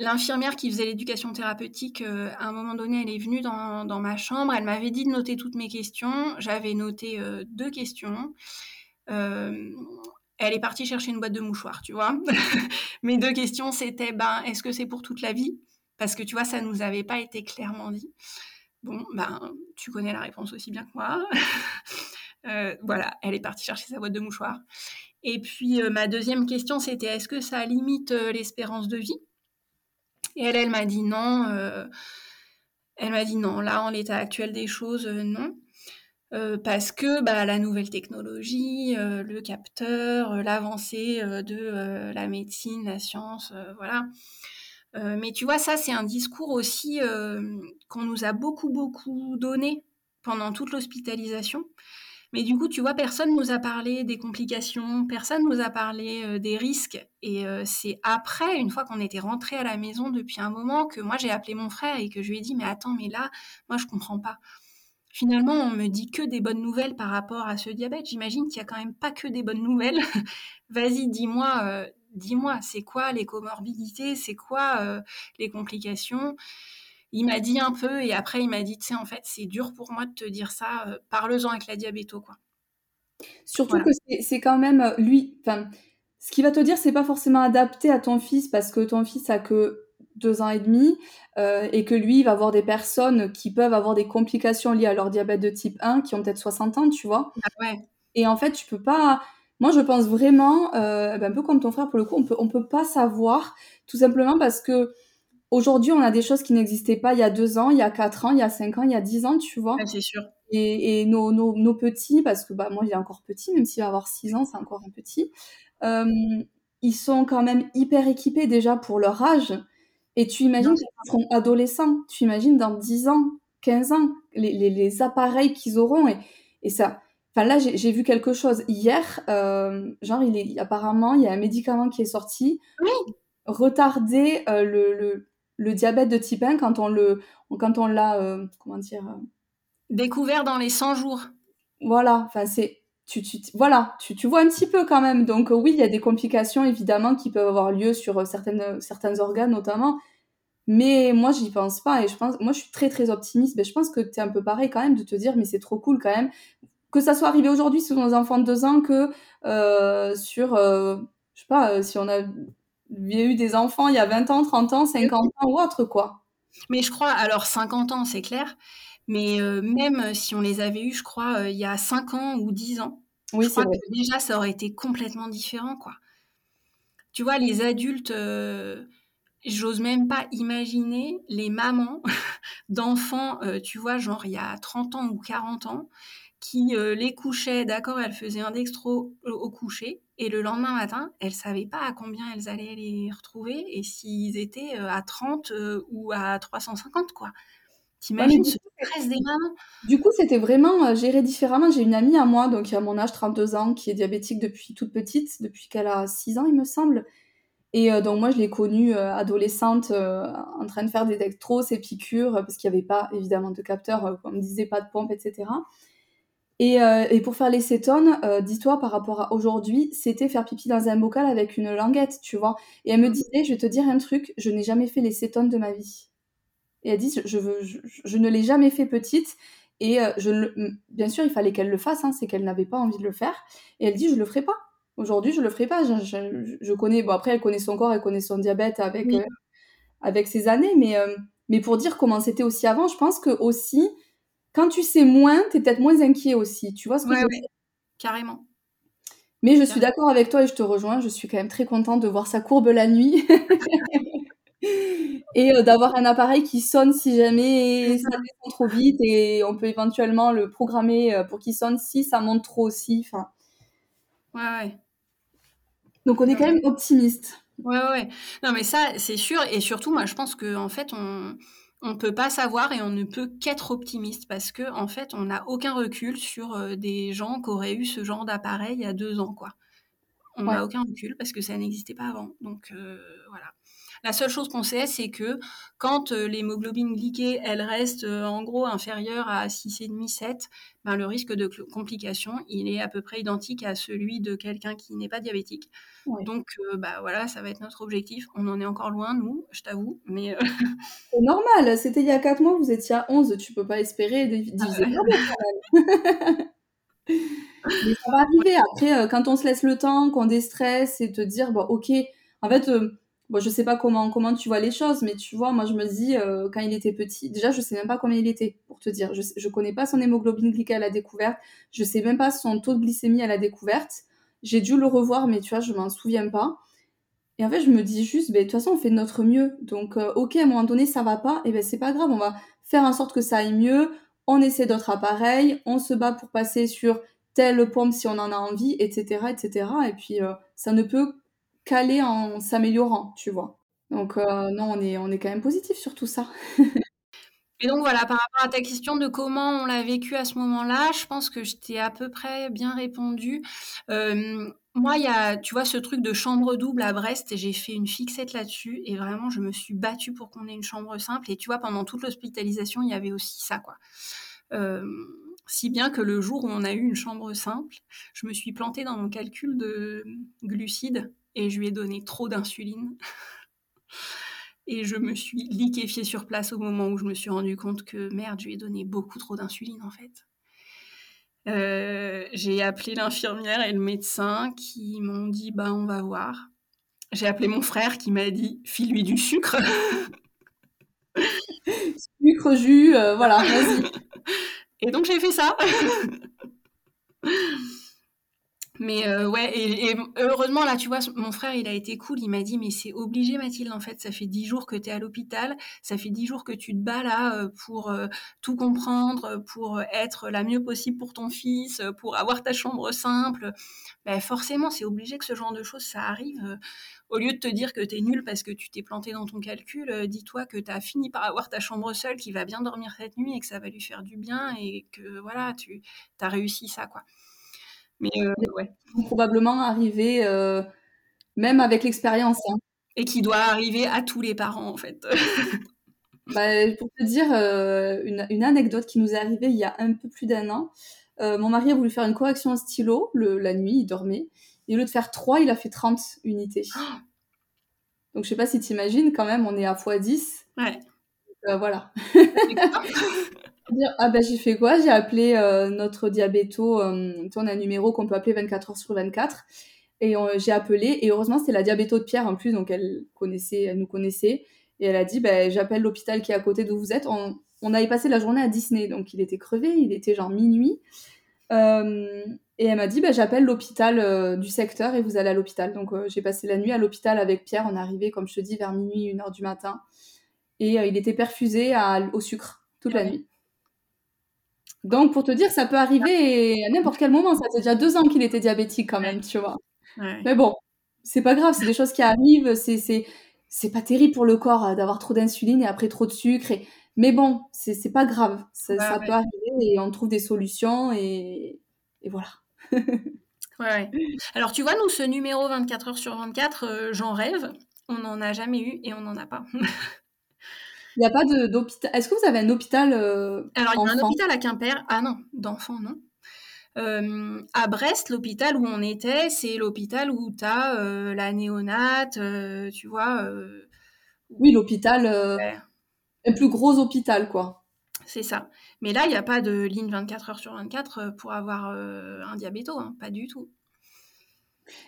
l'infirmière qui faisait l'éducation thérapeutique, à un moment donné, elle est venue dans ma chambre, elle m'avait dit de noter toutes mes questions. J'avais noté deux questions elle est partie chercher une boîte de mouchoirs, tu vois. Mes deux questions, c'était, ben, est-ce que c'est pour toute la vie? Parce que, tu vois, ça nous avait pas été clairement dit. Bon, ben, tu connais la réponse aussi bien que moi. Euh, voilà, elle est partie chercher sa boîte de mouchoirs. Et puis, euh, ma deuxième question, c'était, est-ce que ça limite euh, l'espérance de vie? Et elle, elle m'a dit non. elle m'a dit non, là, en l'état actuel des choses, non. Euh, parce que bah, la nouvelle technologie, euh, le capteur, euh, l'avancée de la médecine, la science, voilà. mais tu vois, ça, c'est un discours aussi qu'on nous a beaucoup, beaucoup donné pendant toute l'hospitalisation. Mais du coup, tu vois, personne nous a parlé des complications, personne nous a parlé des risques. Et c'est après, une fois qu'on était rentré à la maison depuis un moment, que moi j'ai appelé mon frère et que je lui ai dit, mais attends, mais là, moi je comprends pas finalement, on me dit que des bonnes nouvelles par rapport à ce diabète. J'imagine qu'il n'y a quand même pas que des bonnes nouvelles. Vas-y, dis-moi, euh, dis-moi, c'est quoi les comorbidités, c'est quoi euh, les complications? Il m'a dit un peu et après il m'a dit, tu sais, en fait, c'est dur pour moi de te dire ça. Euh, parle-en avec la diabéto, quoi. Surtout que c'est quand même lui. Enfin, ce qu'il va te dire, c'est pas forcément adapté à ton fils parce que ton fils a que deux ans et demi, euh, et que lui, il va avoir des personnes qui peuvent avoir des complications liées à leur diabète de type 1, qui ont peut-être 60 ans, tu vois. Ah ouais. Et en fait, tu peux pas... Moi, je pense vraiment, euh, ben, un peu comme ton frère, pour le coup, on peut, on peut pas savoir, tout simplement parce que aujourd'hui, on a des choses qui n'existaient pas il y a deux ans, il y a quatre ans, il y a cinq ans, il y a dix ans, tu vois. c'est sûr. Et, et nos, nos, nos, petits, parce que bah, moi, il est encore petit, même s'il va avoir six ans, c'est encore un petit, euh, ils sont quand même hyper équipés déjà pour leur âge. Et tu imagines qu'ils seront adolescents, tu imagines dans 10 ans, 15 ans, les, les, les appareils qu'ils auront. Et, et ça. Enfin, là, j'ai vu quelque chose hier. Euh, genre, il est, apparemment, il y a un médicament qui est sorti. Oui. Retarder euh, le, le, le, diabète de type 1 quand on le, quand on l'a, euh, comment dire Découvert dans les 100 jours. Voilà. Enfin, c'est. Tu, voilà, tu, vois un petit peu quand même. Donc oui, il y a des complications évidemment qui peuvent avoir lieu sur certaines, certains organes notamment. Mais moi, j'y pense pas et je pense, moi, je suis très très optimiste. Mais je pense que tu es un peu pareil quand même de te dire, mais c'est trop cool quand même que ça soit arrivé aujourd'hui sur nos enfants de deux ans que euh, sur, euh, je sais pas, euh, si on a eu des enfants il y a 20 ans, 30 ans, 50 ans ou autre quoi. Mais je crois, alors 50 ans, c'est clair. Mais même si on les avait eus, je crois, il y a 5 ans ou 10 ans, oui, je crois que déjà ça aurait été complètement différent, quoi. Tu vois, les adultes, j'ose même pas imaginer les mamans d'enfants, euh, tu vois, genre il y a 30 ans ou 40 ans, qui euh, les couchaient, d'accord, elles faisaient un dextro au coucher, et le lendemain matin, elles savaient pas à combien elles allaient les retrouver, et s'ils étaient euh, à 30 ou à 350, quoi. T'imagines ce stress des mamans Du coup, c'était vraiment géré différemment. J'ai une amie à moi, donc a mon âge, 32 ans, qui est diabétique depuis toute petite, depuis qu'elle a 6 ans, il me semble. Et euh, donc moi, je l'ai connue euh, adolescente euh, en train de faire des dextros, ses piqûres, parce qu'il n'y avait pas évidemment de capteur, on disait, pas de pompe, etc. Et, et pour faire les cétones, dis-toi par rapport à aujourd'hui, c'était faire pipi dans un bocal avec une languette, tu vois. Et elle me disait, je vais te dire un truc, je n'ai jamais fait les cétones de ma vie. Et elle dit, je, veux, je, ne l'ai jamais fait petite. Et je bien sûr, il fallait qu'elle le fasse, hein, c'est qu'elle n'avait pas envie de le faire. Et elle dit, je le ferai pas. Aujourd'hui, je le ferai pas. Je, connais, bon après, elle connaît son corps, elle connaît son diabète avec, euh, avec ses années, mais, euh, mais pour dire comment c'était aussi avant, je pense que aussi, quand tu sais moins, tu es peut-être moins inquiet aussi. Tu vois ce que je veux dire Carrément. Mais je suis d'accord avec toi et je te rejoins. Je suis quand même très contente de voir sa courbe la nuit. et euh, d'avoir un appareil qui sonne si jamais ça descend trop vite et on peut éventuellement le programmer euh, pour qu'il sonne si ça monte trop aussi. Enfin. Ouais, ouais. Donc on est quand même optimiste. Ouais, ouais. Non, mais ça, c'est sûr. Et surtout, moi, je pense qu'en en fait, on on peut pas savoir et on ne peut qu'être optimiste parce que en fait, on n'a aucun recul sur euh, des gens qui auraient eu ce genre d'appareil il y a deux ans, quoi. On n'a aucun recul parce que ça n'existait pas avant. Donc voilà. La seule chose qu'on sait, c'est que quand euh, l'hémoglobine glyquée, elle reste euh, en gros inférieure à 6,5-7, ben, le risque de complication, il est à peu près identique à celui de quelqu'un qui n'est pas diabétique. Donc euh, bah, voilà, ça va être notre objectif. On en est encore loin, nous, je t'avoue, mais... C'est normal, c'était il y a 4 mois, vous étiez à 11, tu peux pas espérer diviser Mais ça va arriver. Après, quand on se laisse le temps, qu'on déstresse et te dire, bon, ok, en fait, Bon, je sais pas comment, comment tu vois les choses, mais tu vois, moi je me dis, euh, quand il était petit, déjà je sais même pas combien il était, pour te dire. Je, je connais pas son hémoglobine glycée à la découverte, je sais même pas son taux de glycémie à la découverte. J'ai dû le revoir, mais tu vois, je m'en souviens pas. Et en fait, je me dis juste, ben, de toute façon, on fait de notre mieux. Donc, euh, ok, à un moment donné, ça va pas, et ben c'est pas grave, on va faire en sorte que ça aille mieux. On essaie d'autres appareils, on se bat pour passer sur telle pompe si on en a envie, etc., etc. Et puis, euh, ça ne peut calé en s'améliorant, tu vois. Donc euh, non, on est, on est quand même positif sur tout ça. Et donc voilà, par rapport à ta question de comment on l'a vécu à ce moment-là, je pense que je t'ai à peu près bien répondu. Euh, moi, il y a, tu vois, ce truc de chambre double à Brest, j'ai fait une fixette là-dessus et vraiment, je me suis battue pour qu'on ait une chambre simple. Et tu vois, pendant toute l'hospitalisation, il y avait aussi ça, quoi. Euh, si bien que le jour où on a eu une chambre simple, je me suis plantée dans mon calcul de glucides et je lui ai donné trop d'insuline. et je me suis liquéfiée sur place au moment où je me suis rendu compte que merde, je lui ai donné beaucoup trop d'insuline en fait. Euh, j'ai appelé l'infirmière et le médecin qui m'ont dit bah on va voir. J'ai appelé mon frère qui m'a dit file-lui du sucre. sucre, jus, euh, voilà, vas-y. Et donc j'ai fait ça. Mais euh, ouais, et, heureusement, là, tu vois, mon frère, il a été cool. Il m'a dit, mais c'est obligé, Mathilde, en fait. Ça fait dix jours que tu es à l'hôpital. Ça fait dix jours que tu te bats là euh, pour euh, tout comprendre, pour être la mieux possible pour ton fils, pour avoir ta chambre simple. Ben, forcément, c'est obligé que ce genre de choses, ça arrive. Au lieu de te dire que tu es nul parce que tu t'es planté dans ton calcul, dis-toi que tu as fini par avoir ta chambre seule, qui va bien dormir cette nuit et que ça va lui faire du bien et que voilà, tu as réussi ça, quoi. Mais euh, ouais. Probablement arriver, euh, même avec l'expérience. Hein. Et qui doit arriver à tous les parents, en fait. bah, pour te dire euh, une, une, anecdote qui nous est arrivée il y a un peu plus d'un an, mon mari a voulu faire une correction en stylo le, la nuit, il dormait. Et au lieu de faire 3, il a fait 30 unités. Donc je sais pas si tu imagines, quand même, on est à x10. Ouais. voilà. Ah ben j'ai fait quoi? J'ai appelé euh, notre diabéto, euh, on a un numéro qu'on peut appeler 24 heures sur 24 et j'ai appelé et heureusement c'est la diabéto de Pierre en plus donc elle connaissait, elle nous connaissait. Et elle a dit ben j'appelle l'hôpital qui est à côté d'où vous êtes. On, on, avait passé la journée à Disney donc il était crevé, il était genre minuit. Euh, et elle m'a dit ben j'appelle l'hôpital euh, du secteur et vous allez à l'hôpital. Donc euh, j'ai passé la nuit à l'hôpital avec Pierre. On est arrivé comme je te dis vers minuit une heure du matin. Et il était perfusé à, au sucre toute la nuit. Donc, pour te dire, ça peut arriver à n'importe quel moment. Ça fait déjà deux ans qu'il était diabétique quand même, tu vois. Mais bon, c'est pas grave, c'est des choses qui arrivent. C'est, c'est, c'est pas terrible pour le corps euh, d'avoir trop d'insuline et après trop de sucre. Et... Mais bon, c'est, c'est pas grave. Ça, peut arriver et on trouve des solutions et, et voilà. ouais. Alors, tu vois, nous, ce numéro 24 heures sur 24, euh, j'en rêve. On n'en a jamais eu et on n'en a pas. Il n'y a pas d'hôpital. Est-ce que vous avez un hôpital euh, Alors, il y a un hôpital à Quimper. Ah non, d'enfants, non. Euh, à Brest, l'hôpital où on était, c'est l'hôpital où tu as euh, la néonate, tu vois. oui, l'hôpital, le plus gros hôpital, quoi. C'est ça. Mais là, il n'y a pas de ligne 24 heures sur 24 pour avoir un diabéto, hein, pas du tout.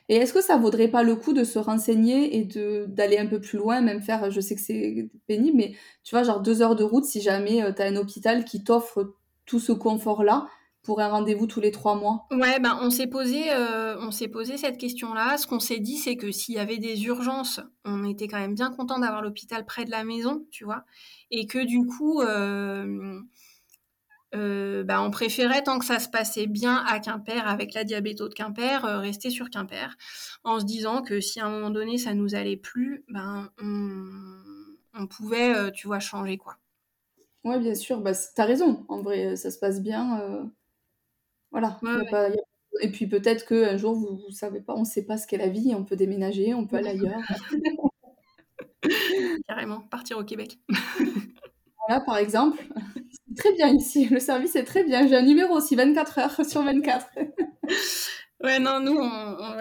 Et est-ce que ça vaudrait pas le coup de se renseigner et de d'aller un peu plus loin, même faire, je sais que c'est pénible, mais tu vois, genre deux heures de route si jamais euh, tu as un hôpital qui t'offre tout ce confort-là pour un rendez-vous tous les trois mois? Ouais, ben on s'est posé, euh, posé cette question-là. Ce qu'on s'est dit, c'est que s'il y avait des urgences, on était quand même bien content d'avoir l'hôpital près de la maison, tu vois, et que du coup, euh, euh, bah, on préférait tant que ça se passait bien à Quimper avec la diabéto de Quimper, rester sur Quimper, en se disant que si à un moment donné ça nous allait plus, ben on, on pouvait, tu vois, changer quoi. Ouais, bien sûr, bah, t'as raison. En vrai, ça se passe bien. Voilà. Et puis peut-être qu'un jour, vous, vous savez pas, on ne sait pas ce qu'est la vie, on peut déménager, on peut aller ailleurs. Carrément, partir au Québec. voilà, par exemple. Très bien ici, le service est très bien. J'ai un numéro aussi, 24 heures sur 24. Ouais, non, nous,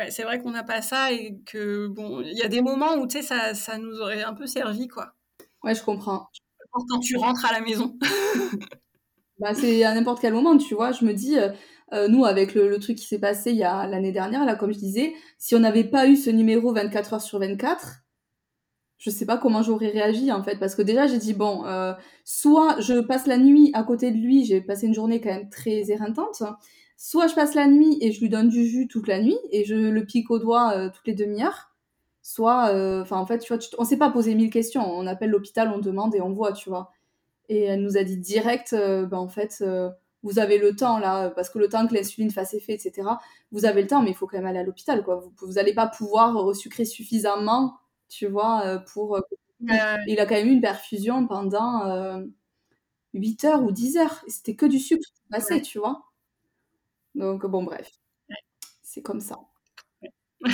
c'est vrai qu'on n'a pas ça et que, bon, il y a des moments où, tu sais, ça, ça nous aurait un peu servi, quoi. Ouais, je comprends. Quand tu rentres à la maison. bah, c'est à n'importe quel moment, tu vois. Je me dis, euh, euh, nous, avec le, truc qui s'est passé il y a l'année dernière, là, comme je disais, si on n'avait pas eu ce numéro 24 heures sur 24, je sais pas comment j'aurais réagi en fait, parce que déjà j'ai dit bon, euh, soit je passe la nuit à côté de lui, j'ai passé une journée quand même très éreintante, soit je passe la nuit et je lui donne du jus toute la nuit et je le pique au doigt euh, toutes les demi-heures, soit, enfin en fait, tu vois, on s'est pas posé mille questions, on appelle l'hôpital, on demande et on voit, tu vois. Et elle nous a dit direct, ben en fait vous avez le temps là, parce que le temps que l'insuline fasse effet, etc. Vous avez le temps, mais il faut quand même aller à l'hôpital, quoi. Vous n'allez pas pouvoir resucrer suffisamment, tu vois, euh, pour. Euh, il a quand même eu une perfusion pendant 8 euh, heures ou 10 heures. C'était que du sucre qui passait, tu vois. Donc, bon, bref. C'est comme ça.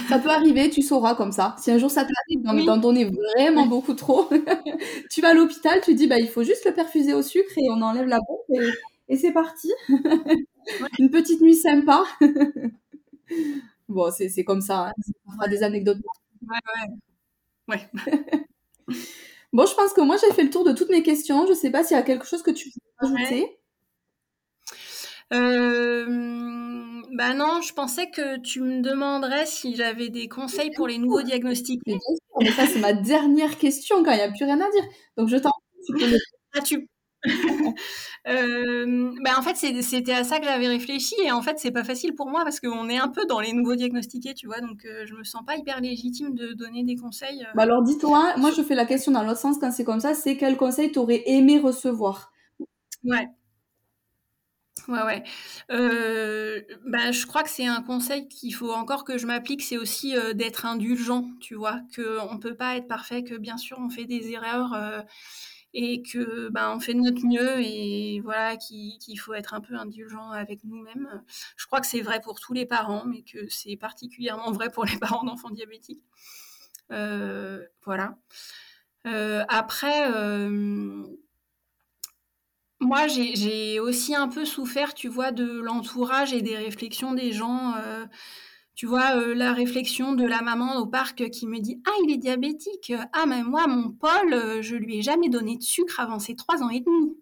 Ça peut arriver, tu sauras comme ça. Si un jour ça t'arrive d'en donner vraiment beaucoup trop, tu vas à l'hôpital, tu dis bah il faut juste le perfuser au sucre et on enlève la bombe et c'est parti. Une petite nuit sympa. bon, c'est comme ça. Hein. On fera des anecdotes. Ouais, ouais. bon, je pense que moi, j'ai fait le tour de toutes mes questions. Je ne sais pas s'il y a quelque chose que tu veux ajouter. Euh, bah non, je pensais que tu me demanderais si j'avais des conseils pour les nouveaux diagnostics. Mais ça c'est ma dernière question quand il n'y a plus rien à dire. Donc je t'en ah, tu, euh, ben en fait, c'était à ça que j'avais réfléchi. Et en fait, c'est pas facile pour moi parce qu'on est un peu dans les nouveaux diagnostiqués, tu vois. Donc, euh, je me sens pas hyper légitime de donner des conseils. Euh. Bah alors, dis-toi, moi, je fais la question dans l'autre sens quand c'est comme ça c'est quel conseil t'aurais aimé recevoir? Ouais. Ouais, ouais. ben, je crois que c'est un conseil qu'il faut encore que je m'applique, c'est aussi d'être indulgent, tu vois, qu'on ne peut pas être parfait, que bien sûr on fait des erreurs et que ben, on fait de notre mieux et voilà qu'il faut être un peu indulgent avec nous-mêmes. Je crois que c'est vrai pour tous les parents, mais que c'est particulièrement vrai pour les parents d'enfants diabétiques. Euh, voilà. Euh, après, euh, moi, j'ai aussi un peu souffert, tu vois, de l'entourage et des réflexions des gens tu vois, euh, la réflexion de la maman au parc qui me dit Ah, il est diabétique. Ah, mais moi, mon Paul, euh, je lui ai jamais donné de sucre avant ses trois ans et demi.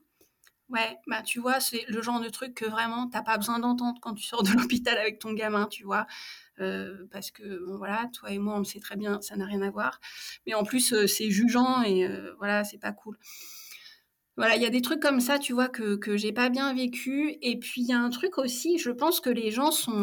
Ouais, bah tu vois, c'est le genre de truc que vraiment t'as pas besoin d'entendre quand tu sors de l'hôpital avec ton gamin, tu vois. Euh, parce que voilà, toi et moi, on le sait très bien, ça n'a rien à voir. Mais en plus, c'est jugeant et voilà, c'est pas cool. Voilà, il y a des trucs comme ça, tu vois, que, que j'ai pas bien vécu. Et puis, il y a un truc aussi, je pense que les gens sont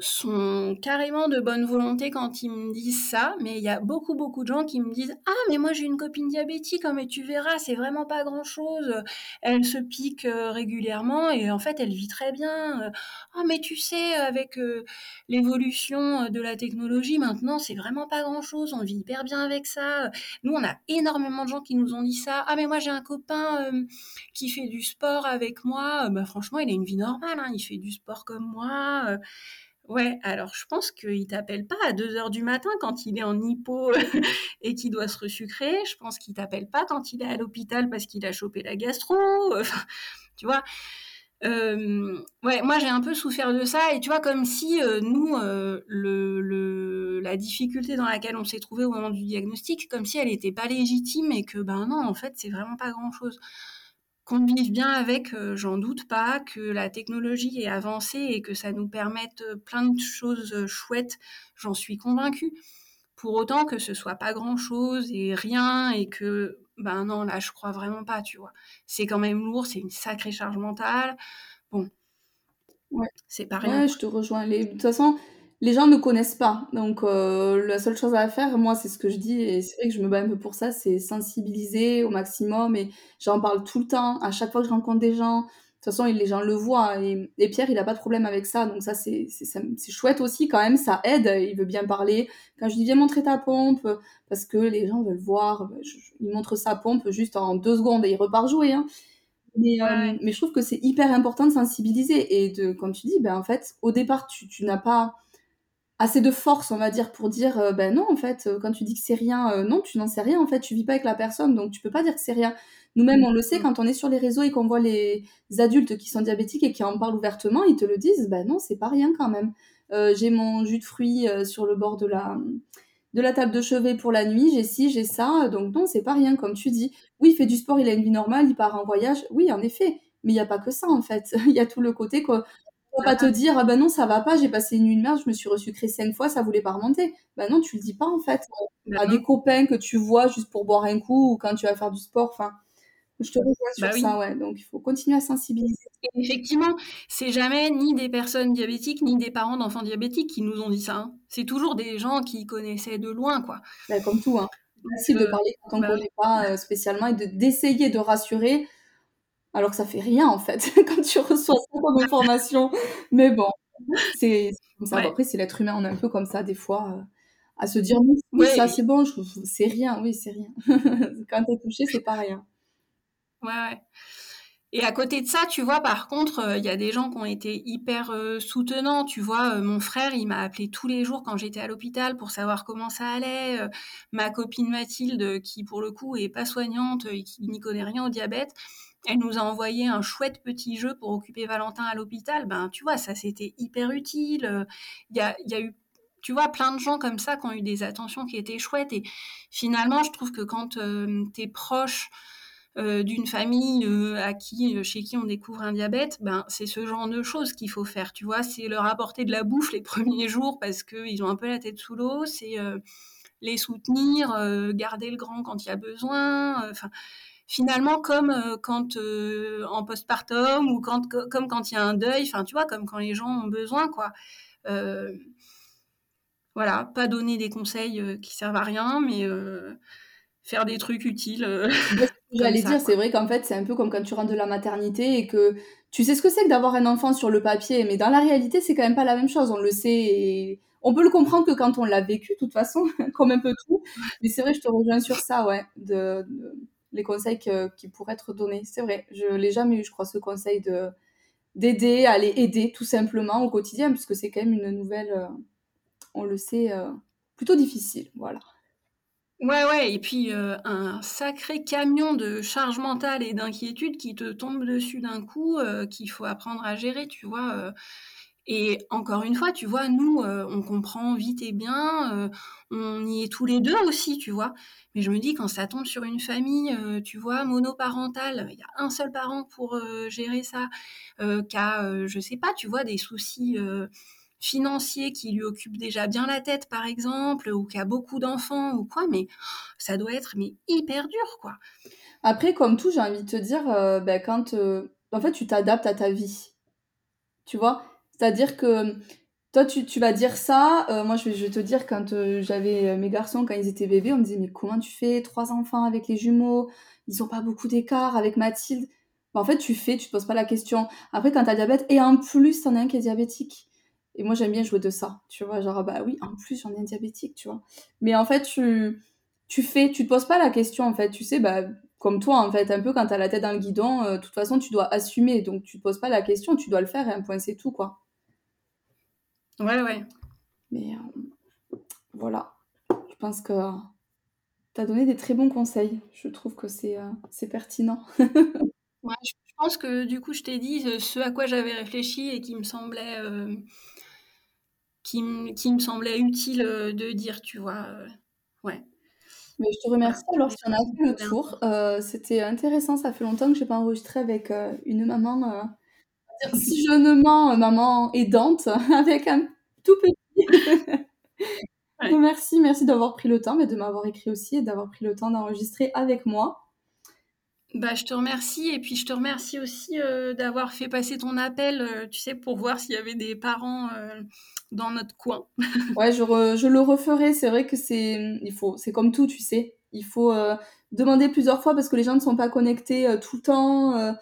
sont carrément de bonne volonté quand ils me disent ça, mais il y a beaucoup beaucoup de gens qui me disent ah mais moi j'ai une copine diabétique, hein, mais tu verras c'est vraiment pas grand chose, elle se pique euh, régulièrement et en fait elle vit très bien. Ah mais tu sais avec euh, l'évolution euh, de la technologie maintenant c'est vraiment pas grand chose, on vit hyper bien avec ça. Nous on a énormément de gens qui nous ont dit ça. Ah mais moi j'ai un copain qui fait du sport avec moi, bah franchement il a une vie normale, hein, il fait du sport comme moi. Ouais, alors je pense qu'il t'appelle pas à 2 heures du matin quand il est en hypo et qu'il doit se resucrer. Je pense qu'il t'appelle pas quand il est à l'hôpital parce qu'il a chopé la gastro. tu vois ouais, moi j'ai un peu souffert de ça et tu vois comme si nous le, la difficulté dans laquelle on s'est trouvé au moment du diagnostic, comme si elle n'était pas légitime et que ben non en fait c'est vraiment pas grand chose. Qu'on vive bien avec, euh, j'en doute pas, que la technologie est avancée et que ça nous permette euh, plein de choses euh, chouettes, j'en suis convaincue. Pour autant que ce soit pas grand-chose et rien et que ben non, là, je crois vraiment pas, tu vois. C'est quand même lourd, c'est une sacrée charge mentale. Bon, Ouais. c'est pas rien. Ouais, je te rejoins. Les... De toute façon, les gens ne connaissent pas. Donc, euh, la seule chose à faire, moi, c'est ce que je dis, et c'est vrai que je me bats un peu pour ça, c'est sensibiliser au maximum. Et j'en parle tout le temps, à chaque fois que je rencontre des gens. De toute façon, les gens le voient. Et, et Pierre, il n'a pas de problème avec ça. Donc, ça, c'est chouette aussi, quand même. Ça aide. Il veut bien parler. Quand je dis, viens montrer ta pompe, parce que les gens veulent voir, je- je- il montre sa pompe juste en deux secondes et il repart jouer. Hein. Mais, euh, mais je trouve que c'est hyper important de sensibiliser et de, comme tu dis, ben en fait, au départ, tu, tu n'as pas assez de force, on va dire, pour dire, euh, ben non, en fait, euh, quand tu dis que c'est rien, euh, non, tu n'en sais rien, en fait, tu vis pas avec la personne, donc tu peux pas dire que c'est rien. Nous-mêmes, on le sait, Mm. quand on est sur les réseaux et qu'on voit les adultes qui sont diabétiques et qui en parlent ouvertement, ils te le disent, ben non, c'est pas rien quand même. J'ai mon jus de fruits sur le bord de la, de la table de chevet pour la nuit, j'ai ci, j'ai ça, donc non, c'est pas rien, comme tu dis. Oui, il fait du sport, il a une vie normale, il part en voyage, oui, en effet, mais il n'y a pas que ça, en fait. Il y a tout le côté qu'on pas te dire, ah ben non, ça va pas, j'ai passé une nuit de merde, je me suis resucrée cinq fois, ça voulait pas remonter. Ben non, tu le dis pas, en fait, Bah à non. des copains que tu vois juste pour boire un coup ou quand tu vas faire du sport, enfin, je te rejoins sur Bah oui. ça, ouais, donc il faut continuer à sensibiliser. Effectivement, c'est jamais ni des personnes diabétiques ni des parents d'enfants diabétiques qui nous ont dit ça. hein. C'est toujours des gens qui connaissaient de loin, quoi. Comme tout, hein. C'est facile de parler quand on bah oui. connaît pas euh, spécialement et de- d'essayer de rassurer alors que ça fait rien en fait quand tu reçois ça comme information. Mais bon, c'est comme ça. Ouais. après, c'est l'être humain, on est un peu comme ça des fois, euh, à se dire oui, oui, Ouais, ça c'est bon, c'est rien, oui, c'est rien. quand t'es touché, c'est pas rien. Ouais, ouais. Et à côté de ça, tu vois, par contre, euh, il y a des gens qui ont été hyper euh, soutenants. Tu vois, euh, mon frère, il m'a appelé tous les jours quand j'étais à l'hôpital pour savoir comment ça allait. Ma copine Mathilde, qui pour le coup est pas soignante et qui n'y connaît rien au diabète, elle nous a envoyé un chouette petit jeu pour occuper Valentin à l'hôpital. Ben, tu vois, ça c'était hyper utile. Euh, Il y a, y a eu, tu vois, plein de gens comme ça qui ont eu des attentions qui étaient chouettes. Et finalement, je trouve que quand euh, t'es proche euh, d'une famille euh, à qui, chez qui on découvre un diabète, ben, c'est ce genre de choses qu'il faut faire, tu vois. C'est leur apporter de la bouffe les premiers jours parce qu'ils ont un peu la tête sous l'eau, c'est les soutenir, garder le grand quand il y a besoin. Enfin, finalement, comme euh, quand euh, en postpartum ou quand, co- comme quand il y a un deuil, enfin, tu vois, comme quand les gens ont besoin, quoi. Euh, voilà, pas donner des conseils qui servent à rien, mais faire des trucs utiles. J'allais dire, c'est vrai qu'en fait, c'est un peu comme quand tu rentres de la maternité et que tu sais ce que c'est que d'avoir un enfant sur le papier, mais dans la réalité, c'est quand même pas la même chose. On le sait et on peut le comprendre que quand on l'a vécu, de toute façon, comme un peu tout. Mais c'est vrai, je te rejoins sur ça, ouais, de, de- les conseils qui pourraient être donnés. C'est vrai, je l'ai jamais eu, je crois, ce conseil de d'aider, à aider tout simplement au quotidien, puisque c'est quand même une nouvelle, euh, on le sait, euh, plutôt difficile, voilà. Ouais, ouais, et puis euh, un sacré camion de charge mentale et d'inquiétude qui te tombe dessus d'un coup, qu'il faut apprendre à gérer, tu vois. Et encore une fois, tu vois, nous, euh, on comprend vite et bien, euh, on y est tous les deux aussi, tu vois. Mais je me dis, quand ça tombe sur une famille, euh, tu vois, monoparentale, il y a un seul parent pour gérer ça, qui a, je sais pas, tu vois, des soucis financiers qui lui occupent déjà bien la tête, par exemple, ou qui a beaucoup d'enfants ou quoi, mais ça doit être mais hyper dur, quoi. Après, comme tout, j'ai envie de te dire, ben, quand, en fait, tu t'adaptes à ta vie. Tu vois? C'est-à-dire que toi, tu, tu vas dire ça. euh, moi, je vais, te dire, quand euh, j'avais euh, mes garçons, quand ils étaient bébés, on me disait, mais comment tu fais? Trois enfants avec les jumeaux, ils ont pas beaucoup d'écart avec Mathilde. Ben, en fait, tu fais, tu te poses pas la question. Après, quand t'as diabète, et en plus, t'en as un qui est diabétique. Et moi, j'aime bien jouer de ça. Tu vois, genre, bah oui, en plus, j'en ai un diabétique, tu vois. Mais en fait, tu, tu fais, tu te poses pas la question, en fait. Tu sais, bah, comme toi, en fait, un peu quand t'as la tête dans le guidon, euh, de toute façon, tu dois assumer. Donc, tu te poses pas la question, tu dois le faire et un point, c'est tout, quoi. Ouais, ouais. Mais euh, voilà. Je pense que t'as donné des très bons conseils. Je trouve que c'est euh, c'est pertinent. Ouais, je je pense que du coup, je t'ai dit euh, ce à quoi j'avais réfléchi et qui me semblait, euh, qui, qui me semblait utile de dire, tu vois. ouais, Mais je te remercie alors si on a fait le tour. C'était intéressant. Ça fait longtemps que j'ai pas enregistré avec une maman, dire si jeunement, maman aidante, avec un tout petit. Ouais. Merci, merci d'avoir pris le temps, mais de m'avoir écrit aussi et d'avoir pris le temps d'enregistrer avec moi. Bah, je te remercie et puis je te remercie aussi euh, d'avoir fait passer ton appel, euh, tu sais, pour voir s'il y avait des parents euh, dans notre coin. ouais, je, je, le referai. C'est vrai que c'est, il faut, c'est comme tout, tu sais. Il faut demander plusieurs fois parce que les gens ne sont pas connectés tout le temps.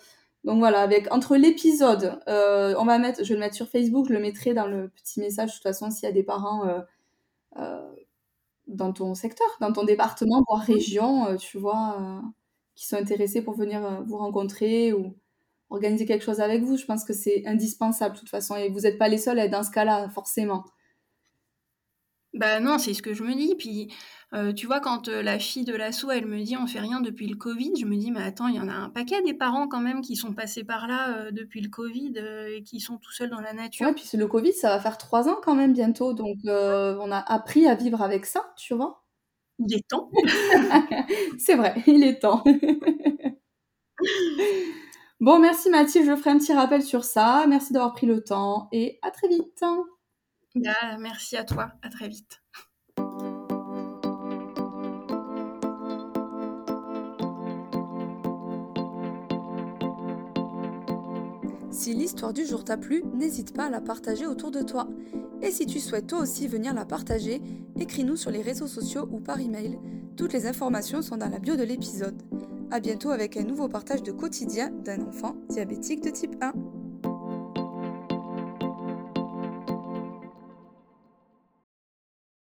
Donc voilà, avec entre l'épisode, on va mettre, je vais le mettre sur Facebook, je le mettrai dans le petit message de toute façon s'il y a des parents dans ton secteur, dans ton département, voire région, tu vois qui sont intéressés pour venir euh, vous rencontrer ou organiser quelque chose avec vous. Je pense que c'est indispensable de toute façon et vous n'êtes pas les seuls à être dans ce cas-là, forcément. Bah non, c'est ce que je me dis. Puis, euh, tu vois, quand euh, la fille de l'assaut, elle me dit on fait rien depuis le Covid, je me dis mais attends, il y en a un paquet des parents quand même qui sont passés par là depuis le Covid et qui sont tout seuls dans la nature. Ouais, puis le Covid, ça va faire trois ans quand même bientôt, donc on a appris à vivre avec ça, tu vois. Il est temps. c'est vrai, il est temps. bon, merci Mathilde, je ferai un petit rappel sur ça. Merci d'avoir pris le temps et à très vite. Merci à toi, à très vite. Si l'histoire du jour t'a plu, n'hésite pas à la partager autour de toi. Et si tu souhaites toi aussi venir la partager, écris-nous sur les réseaux sociaux ou par email. Toutes les informations sont dans la bio de l'épisode. A bientôt avec un nouveau partage de quotidien d'un enfant diabétique de type 1.